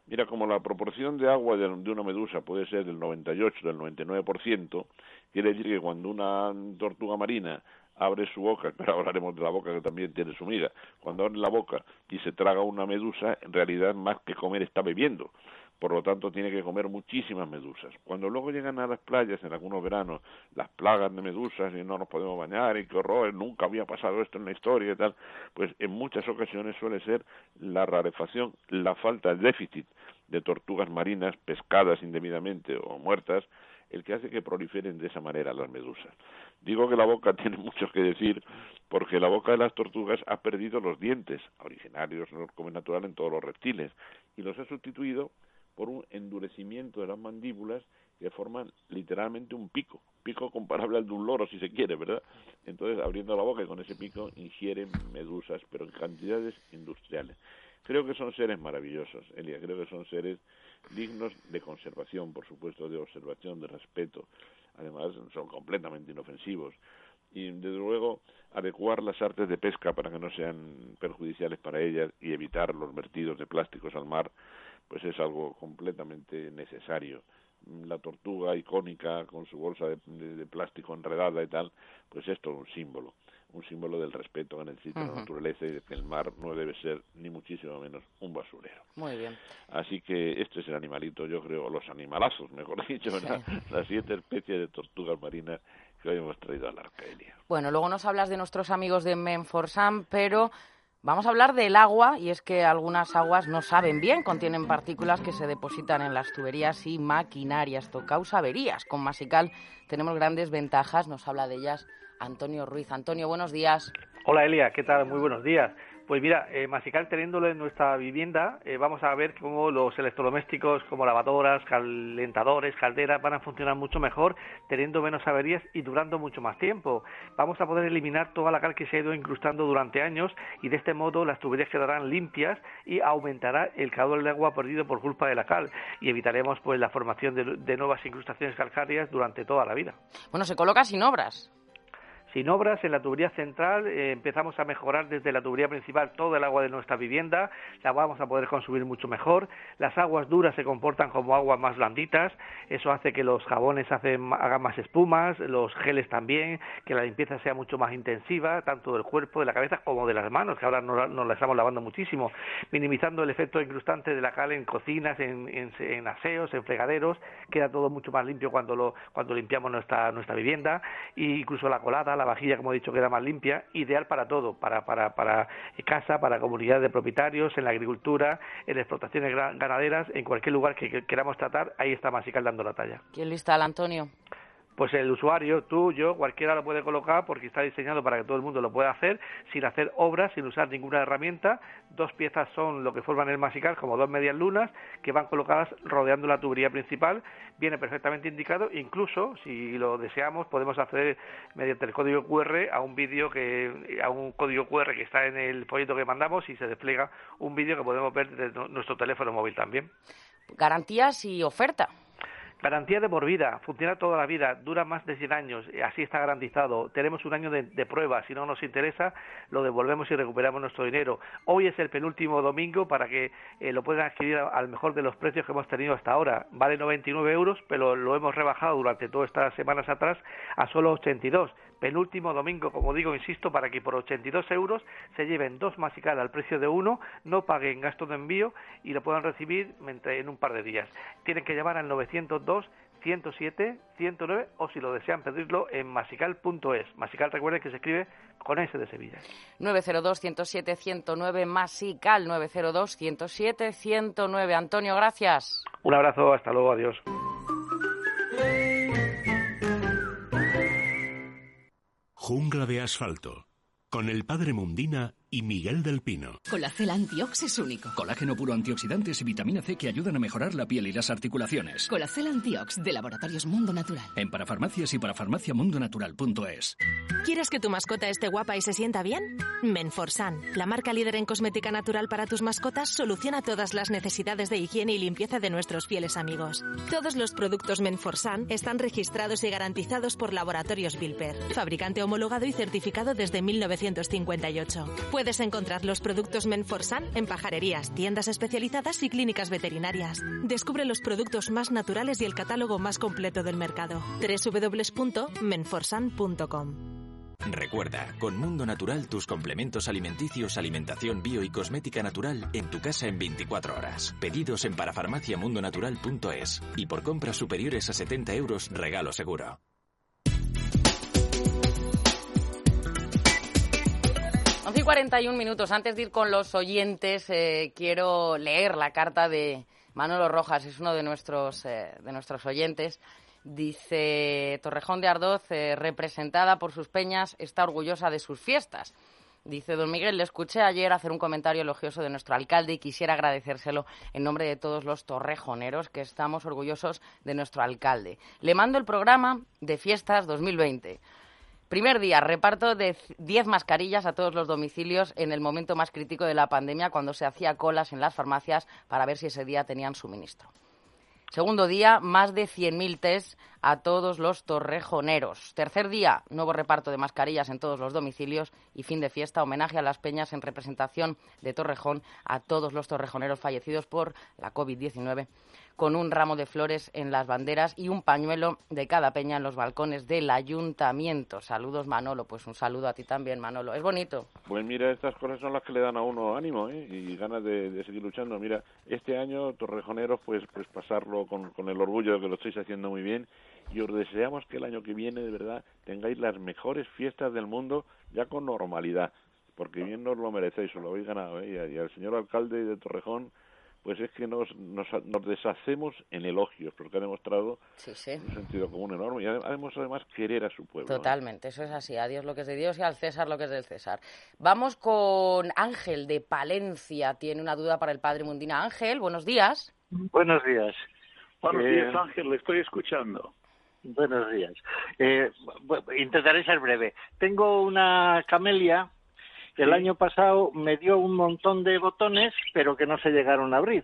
[SPEAKER 2] Mira, como la proporción de agua de, de, una medusa puede ser del 98, del 99%, quiere decir que cuando una tortuga marina abre su boca, <laughs> pero hablaremos de la boca que también tiene su miga, cuando abre la boca y se traga una medusa, en realidad más que comer está bebiendo, por lo tanto tiene que comer muchísimas medusas. Cuando luego llegan a las playas en algunos veranos las plagas de medusas y no nos podemos bañar y qué horror, nunca había pasado esto en la historia y tal, pues en muchas ocasiones suele ser la rarefacción, la falta, el déficit de tortugas marinas pescadas indebidamente o muertas, el que hace que proliferen de esa manera las medusas. Digo que la boca <laughs> tiene mucho que decir porque la boca de las tortugas ha perdido los dientes, originarios como es natural en todos los reptiles, y los ha sustituido por un endurecimiento de las mandíbulas que forman literalmente un pico, pico comparable al de un loro si se quiere, ¿verdad? Entonces, abriendo la boca y con ese pico ingieren medusas, pero en cantidades industriales. Creo que son seres maravillosos, Elia, creo que son seres dignos de conservación, por supuesto, de observación, de respeto. Además, son completamente inofensivos. Y, desde luego, adecuar las artes de pesca para que no sean perjudiciales para ellas y evitar los vertidos de plásticos al mar, pues es algo completamente necesario la tortuga icónica con su bolsa de, plástico enredada y tal, pues esto es un símbolo un símbolo del respeto en el sitio de la naturaleza y de que el mar no debe ser ni muchísimo menos un basurero.
[SPEAKER 1] Muy bien.
[SPEAKER 2] Así que este es el animalito, yo creo, los animalazos, mejor <laughs> dicho, las siete especies de tortugas marinas que hoy hemos traído a la Arcadia.
[SPEAKER 1] Bueno, luego nos hablas de nuestros amigos de Menforsam, pero Vamos a hablar del agua y es que algunas aguas no saben bien, contienen partículas que se depositan en las tuberías y maquinarias. Esto causa averías. Con Masical tenemos grandes ventajas, nos habla de ellas Antonio Ruiz. Antonio, buenos días.
[SPEAKER 5] Hola Elia, ¿qué tal? Muy buenos días. Pues mira, eh, Masical teniéndolo en nuestra vivienda, eh, vamos a ver cómo los electrodomésticos como lavadoras, calentadores, calderas van a funcionar mucho mejor, teniendo menos averías y durando mucho más tiempo. Vamos a poder eliminar toda la cal que se ha ido incrustando durante años y de este modo las tuberías quedarán limpias y aumentará el caudal de agua perdido por culpa de la cal y evitaremos pues la formación de, de nuevas incrustaciones calcáreas durante toda la vida.
[SPEAKER 1] Bueno, se coloca sin obras
[SPEAKER 5] sin obras en la tubería central eh, empezamos a mejorar desde la tubería principal todo el agua de nuestra vivienda, la vamos a poder consumir mucho mejor, las aguas duras se comportan como aguas más blanditas, eso hace que los jabones hacen, hagan más espumas, los geles también, que la limpieza sea mucho más intensiva, tanto del cuerpo, de la cabeza como de las manos, que ahora nos, nos la estamos lavando muchísimo, minimizando el efecto incrustante de la cal en cocinas, en, en, aseos, en fregaderos, queda todo mucho más limpio cuando lo, cuando limpiamos nuestra, nuestra vivienda, e incluso la colada, la vajilla, como he dicho, queda más limpia, ideal para todo, para, para, para casa, para comunidades de propietarios, en la agricultura, en explotaciones ganaderas, en cualquier lugar que, queramos tratar, ahí está Masical dando la talla.
[SPEAKER 1] ¿Quién lista, Antonio?
[SPEAKER 5] Pues el usuario, tú, yo, cualquiera lo puede colocar porque está diseñado para que todo el mundo lo pueda hacer sin hacer obras, sin usar ninguna herramienta. Dos piezas son lo que forman el masical, como dos medias lunas, que van colocadas rodeando la tubería principal. Viene perfectamente indicado, incluso, si lo deseamos, podemos acceder mediante el código QR a un vídeo que, a un código QR que está en el folleto que mandamos y se despliega un vídeo que podemos ver desde nuestro teléfono móvil también.
[SPEAKER 1] Garantías y oferta.
[SPEAKER 5] Garantía de por funciona toda la vida, dura más de 100 años, así está garantizado. Tenemos un año de, prueba, si no nos interesa, lo devolvemos y recuperamos nuestro dinero. Hoy es el penúltimo domingo para que eh, lo puedan adquirir al mejor de los precios que hemos tenido hasta ahora. Vale 99 euros, pero lo hemos rebajado durante todas estas semanas atrás a solo 82 penúltimo domingo, como digo, insisto, para que por 82 euros se lleven dos masical al precio de uno, no paguen gasto de envío y lo puedan recibir en un par de días. Tienen que llamar al 902 107 109 o si lo desean pedirlo en masical.es. Masical recuerden que se escribe con S de Sevilla.
[SPEAKER 1] 902 107 109 Masical 902 107 109. Antonio, gracias.
[SPEAKER 5] Un abrazo, hasta luego, adiós.
[SPEAKER 4] Jungla de asfalto. Con el padre Mundina y Miguel del Pino.
[SPEAKER 6] Colacel Antiox es único.
[SPEAKER 7] Colágeno puro antioxidantes y vitamina C que ayudan a mejorar la piel y las articulaciones.
[SPEAKER 6] Colacel Antiox de Laboratorios Mundo Natural.
[SPEAKER 7] En parafarmacias y parafarmaciamundonatural.es.
[SPEAKER 8] ¿Quieres que tu mascota esté guapa y se sienta bien? Menforsan, la marca líder en cosmética natural para tus mascotas, soluciona todas las necesidades de higiene y limpieza de nuestros fieles amigos. Todos los productos Menforsan están registrados y garantizados por Laboratorios Bilper, fabricante homologado y certificado desde 1958. Puedes encontrar los productos Menforsan en pajarerías, tiendas especializadas y clínicas veterinarias. Descubre los productos más naturales y el catálogo más completo del mercado. www.menforsan.com
[SPEAKER 9] Recuerda, con Mundo Natural tus complementos alimenticios, alimentación bio y cosmética natural en tu casa en 24 horas. Pedidos en parafarmaciamundonatural.es y por compras superiores a 70 euros regalo seguro.
[SPEAKER 1] 11 y 41 minutos. Antes de ir con los oyentes, eh, quiero leer la carta de Manolo Rojas, es uno de nuestros, eh, de nuestros oyentes. Dice Torrejón de Ardoz, eh, representada por sus peñas, está orgullosa de sus fiestas. Dice don Miguel, le escuché ayer hacer un comentario elogioso de nuestro alcalde y quisiera agradecérselo en nombre de todos los torrejoneros que estamos orgullosos de nuestro alcalde. Le mando el programa de fiestas 2020. Primer día, reparto de 10 mascarillas a todos los domicilios en el momento más crítico de la pandemia, cuando se hacía colas en las farmacias para ver si ese día tenían suministro. Segundo día, más de 100.000 test a todos los torrejoneros. Tercer día, nuevo reparto de mascarillas en todos los domicilios y fin de fiesta, homenaje a las peñas en representación de Torrejón a todos los torrejoneros fallecidos por la COVID-19 con un ramo de flores en las banderas y un pañuelo de cada peña en los balcones del ayuntamiento. Saludos, Manolo. Pues un saludo a ti también, Manolo. Es bonito.
[SPEAKER 2] Pues mira, estas cosas son las que le dan a uno ánimo ¿eh? y ganas de, seguir luchando. Mira, este año, Torrejoneros, pues, pues pasarlo con, el orgullo de que lo estáis haciendo muy bien y os deseamos que el año que viene, de verdad, tengáis las mejores fiestas del mundo ya con normalidad porque bien os lo merecéis, os lo habéis ganado. ¿eh? Y, al señor alcalde de Torrejón, pues es que nos, nos, nos deshacemos en elogios, porque ha demostrado
[SPEAKER 1] Sí, sí.
[SPEAKER 2] un sentido común enorme y ha demostrado además querer a su pueblo. ¿no?
[SPEAKER 1] Totalmente, eso es así. A Dios lo que es de Dios y al César lo que es del César. Vamos con Ángel de Palencia. Tiene una duda para el padre Mundina. Ángel, buenos días.
[SPEAKER 10] Buenos días.
[SPEAKER 3] Buenos
[SPEAKER 10] Eh,
[SPEAKER 3] días, Ángel, le estoy escuchando.
[SPEAKER 10] Buenos días. Eh, intentaré ser breve. Tengo una camelia que el
[SPEAKER 3] Sí.
[SPEAKER 10] año pasado me dio un montón de botones, pero que no se llegaron a abrir.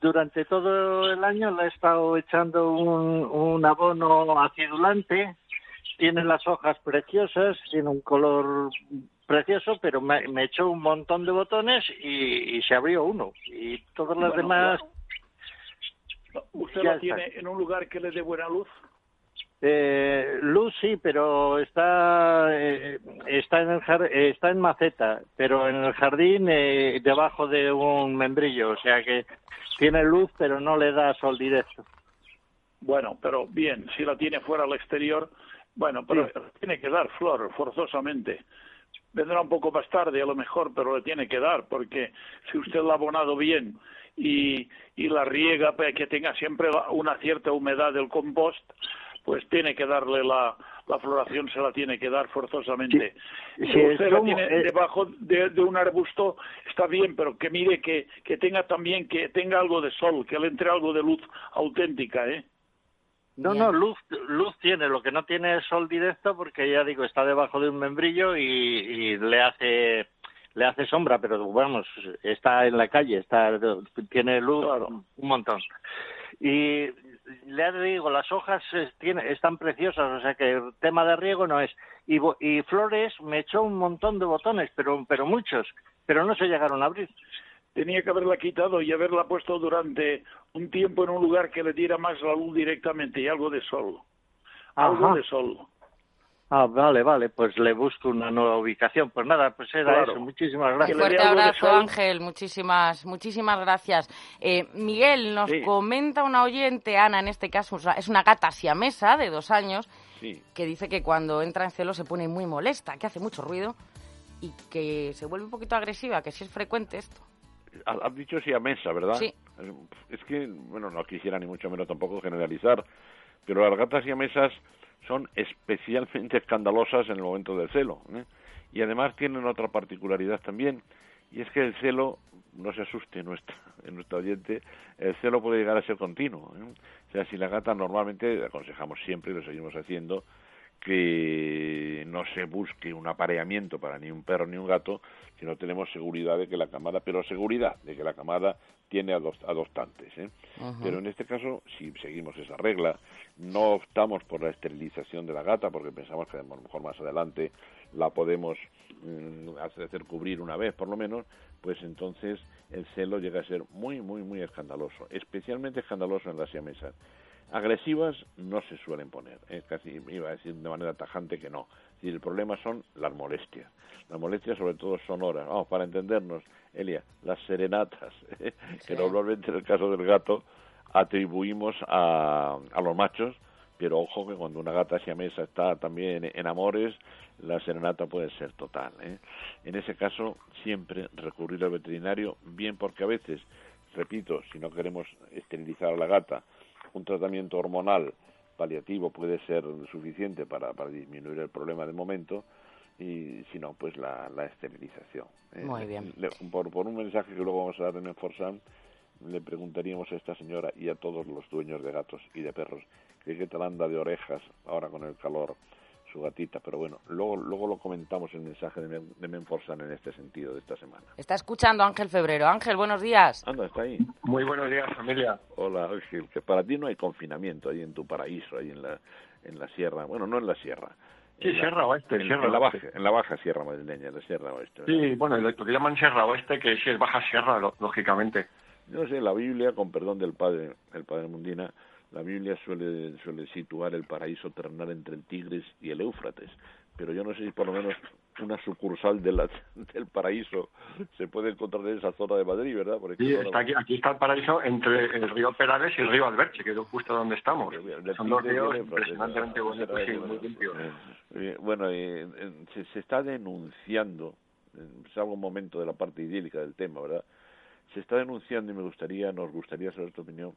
[SPEAKER 10] Durante todo el año le he estado echando un, un abono acidulante. Tiene las hojas preciosas, tiene un color precioso, pero me, me echó un montón de botones y, y se abrió uno. Y los
[SPEAKER 3] Bueno,
[SPEAKER 10] demás
[SPEAKER 3] ¿Usted la tiene en un lugar que le dé buena luz?
[SPEAKER 10] Eh, luz sí, pero está eh, está en el está en maceta, pero en el jardín eh, debajo de un membrillo, o sea que tiene luz, pero no le da sol directo.
[SPEAKER 3] Bueno, pero bien, si la tiene fuera al exterior, bueno, pero
[SPEAKER 10] Sí.
[SPEAKER 3] tiene que dar flor forzosamente. Vendrá un poco más tarde a lo mejor, pero le tiene que dar, porque si usted la ha abonado bien y, y la riega para que tenga siempre una cierta humedad del compost, pues tiene que darle la, la floración, se la tiene que dar forzosamente.
[SPEAKER 10] Sí,
[SPEAKER 3] Si usted la tiene
[SPEAKER 10] eh,
[SPEAKER 3] debajo de, de un arbusto, está bien, pero que mire que, que tenga también, que tenga algo de sol, que le entre algo de luz auténtica, ¿eh?
[SPEAKER 10] No,
[SPEAKER 1] Bien.
[SPEAKER 10] no, luz luz tiene, lo que no tiene es sol directo porque ya digo, está debajo de un membrillo y, y le hace le hace sombra, pero vamos, está en la calle, está tiene luz
[SPEAKER 3] Claro.
[SPEAKER 10] un montón. Y le digo, las hojas tiene, están preciosas, o sea que el tema de riego no es. Y, y flores me echó un montón de botones, pero pero muchos, pero no se llegaron a abrir.
[SPEAKER 3] tenía que haberla quitado y haberla puesto durante un tiempo en un lugar que le diera más la luz directamente y algo de sol. Algo de sol.
[SPEAKER 10] Ah, vale, vale, pues le busco una nueva ubicación. Pues nada, pues era
[SPEAKER 3] Claro.
[SPEAKER 10] eso. Muchísimas gracias.
[SPEAKER 3] dé
[SPEAKER 1] Fuerte abrazo. Ángel. Muchísimas, muchísimas gracias. Eh, Miguel, nos
[SPEAKER 2] Sí.
[SPEAKER 1] comenta una oyente, Ana, en este caso, es una gata siamesa de dos años,
[SPEAKER 2] Sí,
[SPEAKER 1] que dice que cuando entra en celo se pone muy molesta, que hace mucho ruido y que se vuelve un poquito agresiva, que si es frecuente esto.
[SPEAKER 2] has dicho sí a mesa, ¿verdad?
[SPEAKER 1] Sí.
[SPEAKER 2] Es que, bueno, no quisiera ni mucho menos tampoco generalizar, pero las gatas y mesas son especialmente escandalosas en el momento del celo. ¿eh? Y además tienen otra particularidad también, y es que el celo, no se asuste nuestra, <laughs> en nuestro oyente, el celo puede llegar a ser continuo. ¿eh? O sea, si la gata normalmente, aconsejamos siempre y lo seguimos haciendo, que no se busque un apareamiento para ni un perro ni un gato, sino tenemos seguridad de que la camada, pero seguridad de que la camada tiene adoptantes. ¿eh?
[SPEAKER 1] Ujú.
[SPEAKER 2] Pero en este caso, si seguimos esa regla, no optamos por la esterilización de la gata, porque pensamos que a lo mejor más adelante la podemos mm, hacer cubrir una vez por lo menos, pues entonces el celo llega a ser muy, muy, muy escandaloso, especialmente escandaloso en las siamesas. Agresivas no se suelen poner, es casi iba a decir de manera tajante que no. Decir, el problema son las molestias. Las molestias sobre todo sonoras. Vamos, para entendernos, Elia, las serenatas, <laughs> que
[SPEAKER 1] Sí.
[SPEAKER 2] normalmente en el caso del gato atribuimos a, a los machos, pero ojo que cuando una gata siamesa está también en amores, la serenata puede ser total. ¿eh? En ese caso, siempre recurrir al veterinario, bien porque a veces, repito, si no queremos esterilizar a la gata, un tratamiento hormonal paliativo puede ser suficiente para, para disminuir el problema de momento y si no, pues la, la esterilización. ¿eh?
[SPEAKER 1] Muy bien.
[SPEAKER 2] Le- por, por un mensaje que luego vamos a dar en el Forsan, le preguntaríamos a esta señora y a todos los dueños de gatos y de perros que qué tal anda de orejas ahora con el calor su gatita, pero bueno, luego luego lo comentamos en el mensaje de, Men- de Menforsan en este sentido de esta semana.
[SPEAKER 1] Está escuchando Ángel Febrero. Ángel, buenos días.
[SPEAKER 2] Anda, está ahí.
[SPEAKER 11] Muy buenos días, familia.
[SPEAKER 2] Hola Ángel, que para ti no hay confinamiento ahí en tu paraíso, ahí en la en la sierra, bueno, no en la sierra.
[SPEAKER 11] Sí,
[SPEAKER 2] en la-
[SPEAKER 11] Sierra Oeste,
[SPEAKER 2] en,
[SPEAKER 11] Sierra
[SPEAKER 2] en la
[SPEAKER 11] Oeste.
[SPEAKER 2] baja, en la baja sierra madrileña, en la sierra oeste. ¿verdad?
[SPEAKER 11] Sí, bueno, lo que llaman Sierra Oeste, que sí es Baja Sierra, lo- lógicamente.
[SPEAKER 2] No sé, la Biblia, con perdón del padre, el padre Mundina, la Biblia suele, suele situar el paraíso terrenal entre el Tigris y el Éufrates, pero yo no sé si por lo menos una sucursal de la, <laughs> del paraíso se puede encontrar en esa zona de Madrid, ¿verdad? Porque
[SPEAKER 11] Sí, está aquí, aquí está el paraíso entre el río Perales y el río Alberche, que es justo donde estamos. Son dos ríos impresionantemente
[SPEAKER 2] ¿verdad?
[SPEAKER 11] bonitos y muy limpios.
[SPEAKER 2] Eh, Bueno, eh, eh, se, se está denunciando, eh, salvo un momento de la parte idílica del tema, ¿verdad? se está denunciando y me gustaría, nos gustaría saber tu opinión,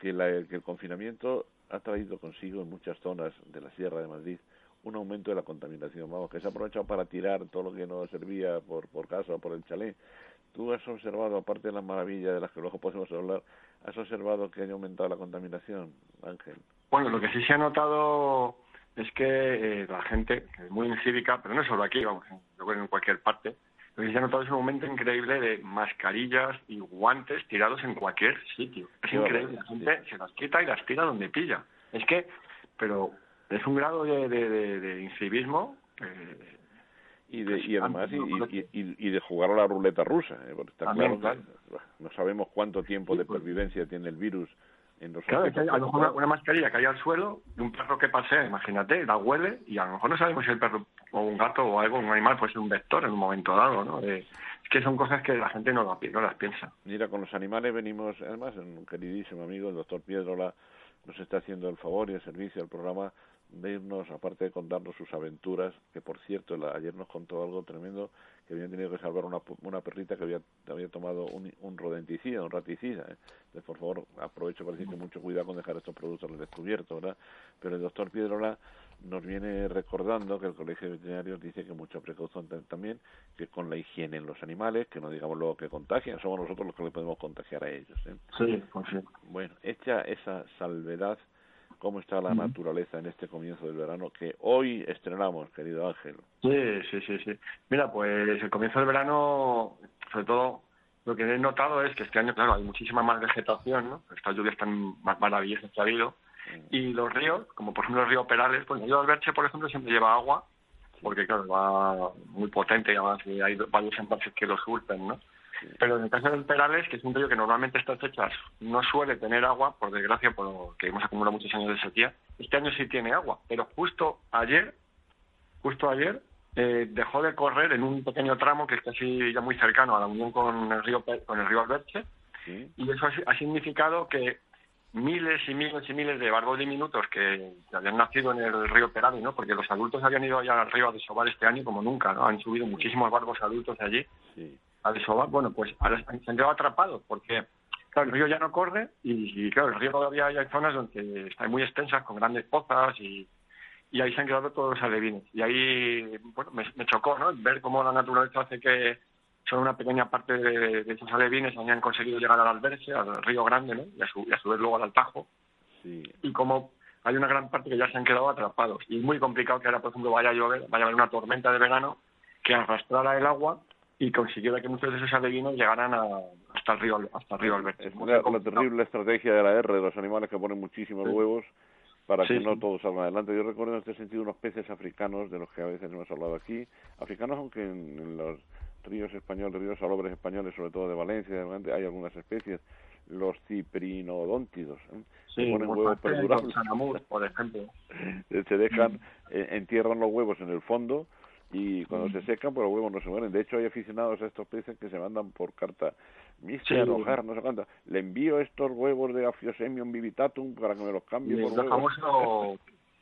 [SPEAKER 2] que, la, que el confinamiento ha traído consigo en muchas zonas de la Sierra de Madrid un aumento de la contaminación, vamos, que se ha aprovechado para tirar todo lo que no servía por, por casa o por el chalet. Tú has observado, aparte de las maravillas de las que luego podemos hablar, has observado que haya aumentado la contaminación, Ángel.
[SPEAKER 11] Bueno, lo que sí se ha notado es que eh, la gente, muy incívica, pero no solo aquí, vamos, en cualquier parte, lo que se ha notado es un aumento increíble de mascarillas y guantes tirados en cualquier sitio. Es increíble, la gente se las quita y las tira donde pilla. Es que, pero es un grado de, de, de, incivismo. Eh,
[SPEAKER 2] y, de, y además, y, y, de jugar a la ruleta rusa, ¿eh? porque está claro, no sabemos cuánto tiempo de pervivencia tiene el virus en los
[SPEAKER 11] Claro, a lo mejor una, mascarilla cae al suelo de un perro que pasea, imagínate, la huele y a lo mejor no sabemos si el perro o un gato o algo, un animal puede ser un vector en un momento dado, ¿no? es que son cosas que la gente no, no las piensa.
[SPEAKER 2] Mira, con los animales venimos, además, un queridísimo amigo, el doctor Piedrola, nos está haciendo el favor y el servicio al programa de irnos, aparte de contarnos sus aventuras, que por cierto, ayer nos contó algo tremendo, que habían tenido que salvar una, una perrita que había, había tomado un, un rodenticida, un raticida. ¿eh? Entonces, por favor, aprovecho para decir que mucho cuidado con dejar estos productos al descubierto, ¿verdad? Pero el doctor Piedrola nos viene recordando que el Colegio de Veterinarios dice que mucha precaución también, que con la higiene en los animales, que no digamos luego que contagian, somos nosotros los que le podemos contagiar a ellos. ¿eh?
[SPEAKER 11] Sí, pues sí.
[SPEAKER 2] Bueno, hecha esa salvedad, cómo está la naturaleza en este comienzo del verano que hoy estrenamos, querido Ángel.
[SPEAKER 11] Sí, sí, sí, sí. Mira, pues el comienzo del verano, sobre todo, lo que he notado es que este año, claro, hay muchísima más vegetación, ¿no? Estas lluvias están más maravillosas que ha habido. Y los ríos, como por ejemplo el río Perales, pues el río Alberche, por ejemplo, siempre lleva agua, porque claro, va muy potente y además hay varios embalses que lo surten, ¿no? Pero en el caso del Perales, que es un río que normalmente estas fechas no suele tener agua, por desgracia, porque hemos acumulado muchos años de sequía, este año sí tiene agua. Pero justo ayer, justo ayer, eh, dejó de correr en un pequeño tramo que está así ya muy cercano a la unión con el río, con el río Alberche, y eso ha, significado que miles y miles y miles de barbos diminutos que, habían nacido en el río Perales, ¿no? Porque los adultos habían ido allá al río a desovar este año como nunca, ¿no? Han subido muchísimos barbos adultos de allí. Sí a desovar, bueno, pues ahora se han quedado atrapados porque claro, el río ya no corre y, claro, el río todavía hay zonas donde están muy extensas con grandes pozas y, y ahí se han quedado todos los alevines. Y ahí, bueno, me, chocó, ¿no? Ver cómo la naturaleza hace que solo una pequeña parte de, esos alevines hayan conseguido llegar al alberche, al río grande, ¿no? Y a su, y a su vez luego al Altajo. Sí. Y cómo hay una gran parte que ya se han quedado atrapados. Y es muy complicado que ahora, por ejemplo, vaya a llover, vaya a haber una tormenta de verano que arrastrara el agua y consiguió que muchos de esos alevinos llegaran hasta el río hasta el río Alberto.
[SPEAKER 2] Es una, terrible estrategia de la R de los animales que ponen muchísimos huevos para que no todos salgan adelante. Yo recuerdo en este sentido unos peces africanos de los que a veces hemos hablado aquí, africanos aunque en, los ríos españoles, ríos salobres españoles, sobre todo de Valencia, hay algunas especies, los ciprinodóntidos, ¿eh?
[SPEAKER 11] que
[SPEAKER 2] ponen huevos perdurables.
[SPEAKER 11] por ejemplo. <laughs>
[SPEAKER 2] Se dejan, eh, entierran los huevos en el fondo y cuando se secan, pues los huevos no se mueren. De hecho, hay aficionados a estos peces que se mandan por carta. Mister sí. no sé cuánto. Le envío estos huevos de Aphyosemium vivitatum para que me los cambie
[SPEAKER 11] por
[SPEAKER 2] huevos.
[SPEAKER 11] famosos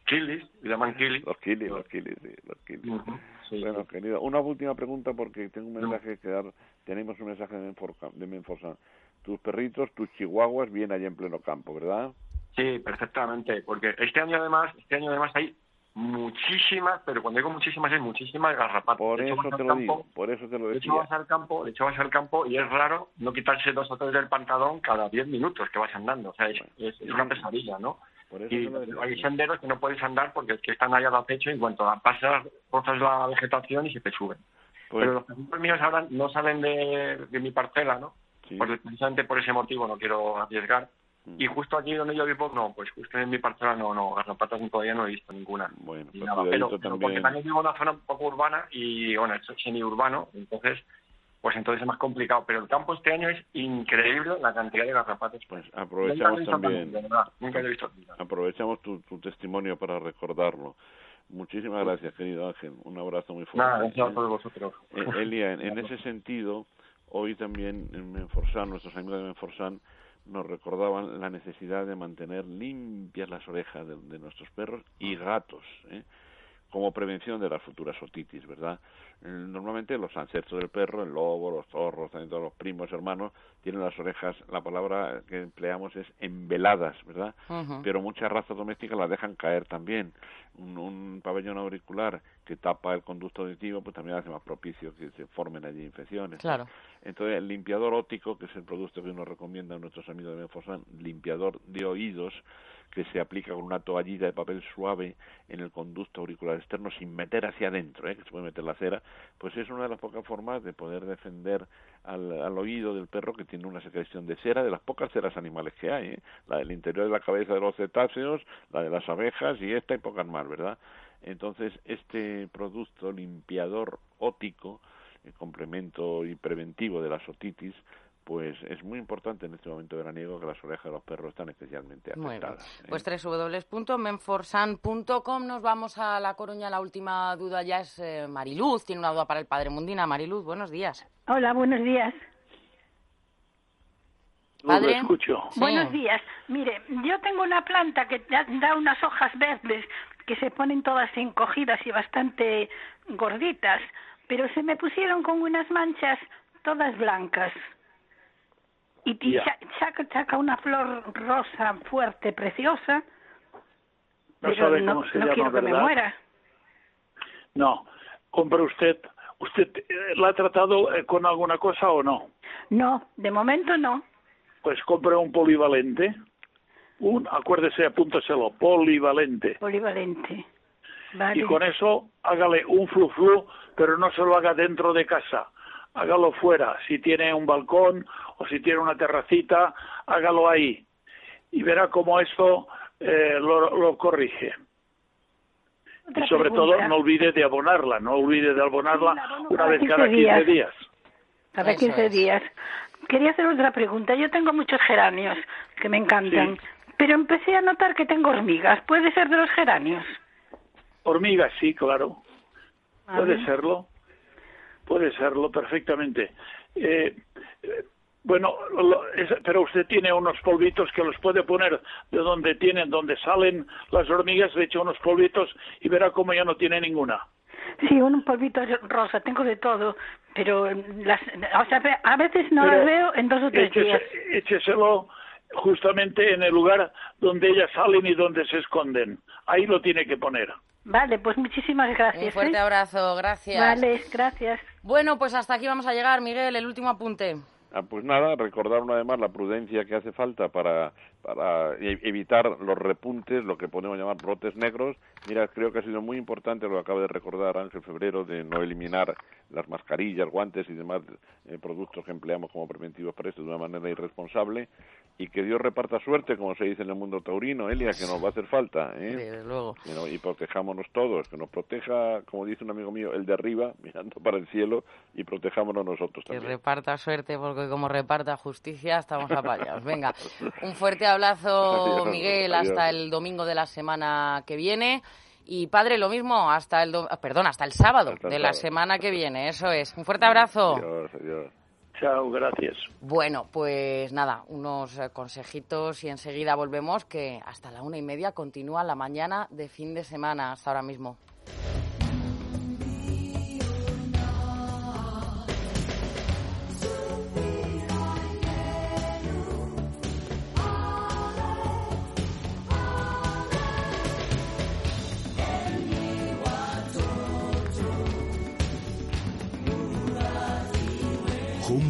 [SPEAKER 11] kilis, le llaman kilis.
[SPEAKER 2] Los kilis, los kilis, sí, los kilis. bueno, querido, una última pregunta porque tengo un mensaje que dar. Tenemos un mensaje de Menforsan. Tus perritos, tus chihuahuas, vienen allá en pleno campo, ¿verdad?
[SPEAKER 11] Sí, perfectamente, porque este año además, este año además hay muchísimas, pero cuando digo muchísimas es muchísimas garrapatas.
[SPEAKER 2] Por eso te lo digo, por eso te lo decía.
[SPEAKER 11] De hecho al campo, de hecho vas al campo y es raro no quitarse dos o tres del pantalón cada diez minutos que vas andando, o sea, es, es, una pesadilla, ¿no? Y hay senderos que no puedes andar porque es que están ahí al acecho y en cuanto pasas, rozas la vegetación y se te suben. Pues pero los perritos míos ahora no salen de, de mi parcela, ¿no? precisamente por ese motivo no quiero arriesgar y justo aquí donde yo vivo, no, pues justo en mi parcela no, no, garrapatas todavía no he visto ninguna.
[SPEAKER 2] Bueno,
[SPEAKER 11] pues pero, también... porque también vivo en una zona un poco urbana y, bueno, es semi-urbano, entonces, pues entonces es más complicado. Pero el campo este año es increíble la cantidad de garrapatas.
[SPEAKER 2] Pues aprovechamos también, nunca he visto aprovechamos tu, tu testimonio para recordarlo. Muchísimas gracias, querido Ángel. Un abrazo muy fuerte.
[SPEAKER 11] Nada, gracias a todos vosotros.
[SPEAKER 2] Eh, Elia, en, en, ese sentido, hoy también en Menforsan, nuestros amigos de Menforsan, nos recordaban la necesidad de mantener limpias las orejas de, nuestros perros y gatos. ¿eh? Como prevención de las futuras otitis, ¿verdad? Eh, normalmente los ancestros del perro, el lobo, los zorros, también todos los primos, hermanos, tienen las orejas, la palabra que empleamos es enveladas, ¿verdad? Pero muchas razas domésticas las dejan caer también. Un, un, pabellón auricular que tapa el conducto auditivo, pues también hace más propicio que se formen allí infecciones.
[SPEAKER 1] Claro.
[SPEAKER 2] Entonces, el limpiador óptico, que es el producto que nos recomienda a nuestros amigos de Menfosan, limpiador de oídos, que se aplica con una toallita de papel suave en el conducto auricular externo sin meter hacia adentro, ¿eh? que se puede meter la cera, pues es una de las pocas formas de poder defender al, al oído del perro que tiene una secreción de cera, de las pocas ceras animales que hay, ¿eh? la del interior de la cabeza de los cetáceos, la de las abejas y esta y pocas más, ¿verdad? Entonces, este producto limpiador ótico, el complemento y preventivo de la otitis, pues es muy importante en este momento veraniego que las orejas de los perros están especialmente afectadas.
[SPEAKER 1] ¿eh? Pues www.menforsan.com nos vamos a La Coruña. La última duda ya es eh, Mariluz. Tiene una duda para el padre Mundina. Mariluz, buenos días.
[SPEAKER 12] Hola, buenos días.
[SPEAKER 1] Padre.
[SPEAKER 3] escucho.
[SPEAKER 12] Buenos días. Mire, yo tengo una planta que da unas hojas verdes que se ponen todas encogidas y bastante gorditas, pero se me pusieron con unas manchas todas blancas y, saca, saca, una flor rosa fuerte, preciosa,
[SPEAKER 3] no pero no,
[SPEAKER 12] quiero que me muera.
[SPEAKER 3] No, compre usted, ¿usted eh, la ha tratado eh, con alguna cosa o no?
[SPEAKER 12] No, de momento no.
[SPEAKER 3] Pues compre un polivalente, un, acuérdese, apúnteselo, polivalente.
[SPEAKER 12] Polivalente. Vale.
[SPEAKER 3] Y con eso hágale un flu flu, pero no se lo haga dentro de casa hágalo fuera. Si tiene un balcón o si tiene una terracita, hágalo ahí. Y verá cómo esto eh, lo, corrige. y sobre todo no olvide de abonarla, no olvide de abonarla una vez cada 15 días.
[SPEAKER 12] Cada 15 días. Quería hacer otra pregunta. Yo tengo muchos geranios que me encantan, pero empecé a notar que tengo hormigas. ¿Puede ser de los geranios?
[SPEAKER 3] Hormigas, sí, claro. Puede serlo. Puede serlo perfectamente. Eh, bueno, pero usted tiene unos polvitos que los puede poner de donde tienen, donde salen las hormigas, le echa unos polvitos y verá cómo ya no tiene ninguna.
[SPEAKER 12] Sí, un polvito rosa, tengo de todo, pero las, o sea, a veces no las veo en dos o tres días.
[SPEAKER 3] Écheselo justamente en el lugar donde ellas salen y donde se esconden. Ahí lo tiene que poner.
[SPEAKER 12] Vale, pues muchísimas gracias.
[SPEAKER 1] Un fuerte
[SPEAKER 12] ¿eh?
[SPEAKER 1] abrazo, gracias.
[SPEAKER 12] Vale, gracias.
[SPEAKER 1] Bueno, pues hasta aquí vamos a llegar, Miguel, el último apunte.
[SPEAKER 2] Ah, pues nada, recordar una vez más la prudencia que hace falta para, para e-, evitar los repuntes, lo que podemos llamar brotes negros. Mira, creo que ha sido muy importante lo que acaba de recordar Ángel Febrero de no eliminar las mascarillas, guantes y demás eh, productos que empleamos como preventivos para esto de una manera irresponsable y que Dios reparta suerte, como se dice en el mundo taurino, Elia, que nos va a hacer falta. ¿eh?
[SPEAKER 1] desde luego.
[SPEAKER 2] Y, y, protejámonos todos, que nos proteja, como dice un amigo mío, el de arriba, <laughs> mirando para el cielo, y protejámonos nosotros también.
[SPEAKER 1] Que reparta suerte, porque como reparta justicia, estamos apañados. Venga, <laughs> un fuerte abrazo, Miguel, hasta el domingo de la semana que viene. Y padre, lo mismo, hasta el, perdón, hasta el sábado de la semana que viene, eso es. Un fuerte abrazo.
[SPEAKER 3] Chao, gracias.
[SPEAKER 1] Bueno, pues nada, unos consejitos y enseguida volvemos que hasta la una y media continúa la mañana de fin de semana hasta ahora mismo.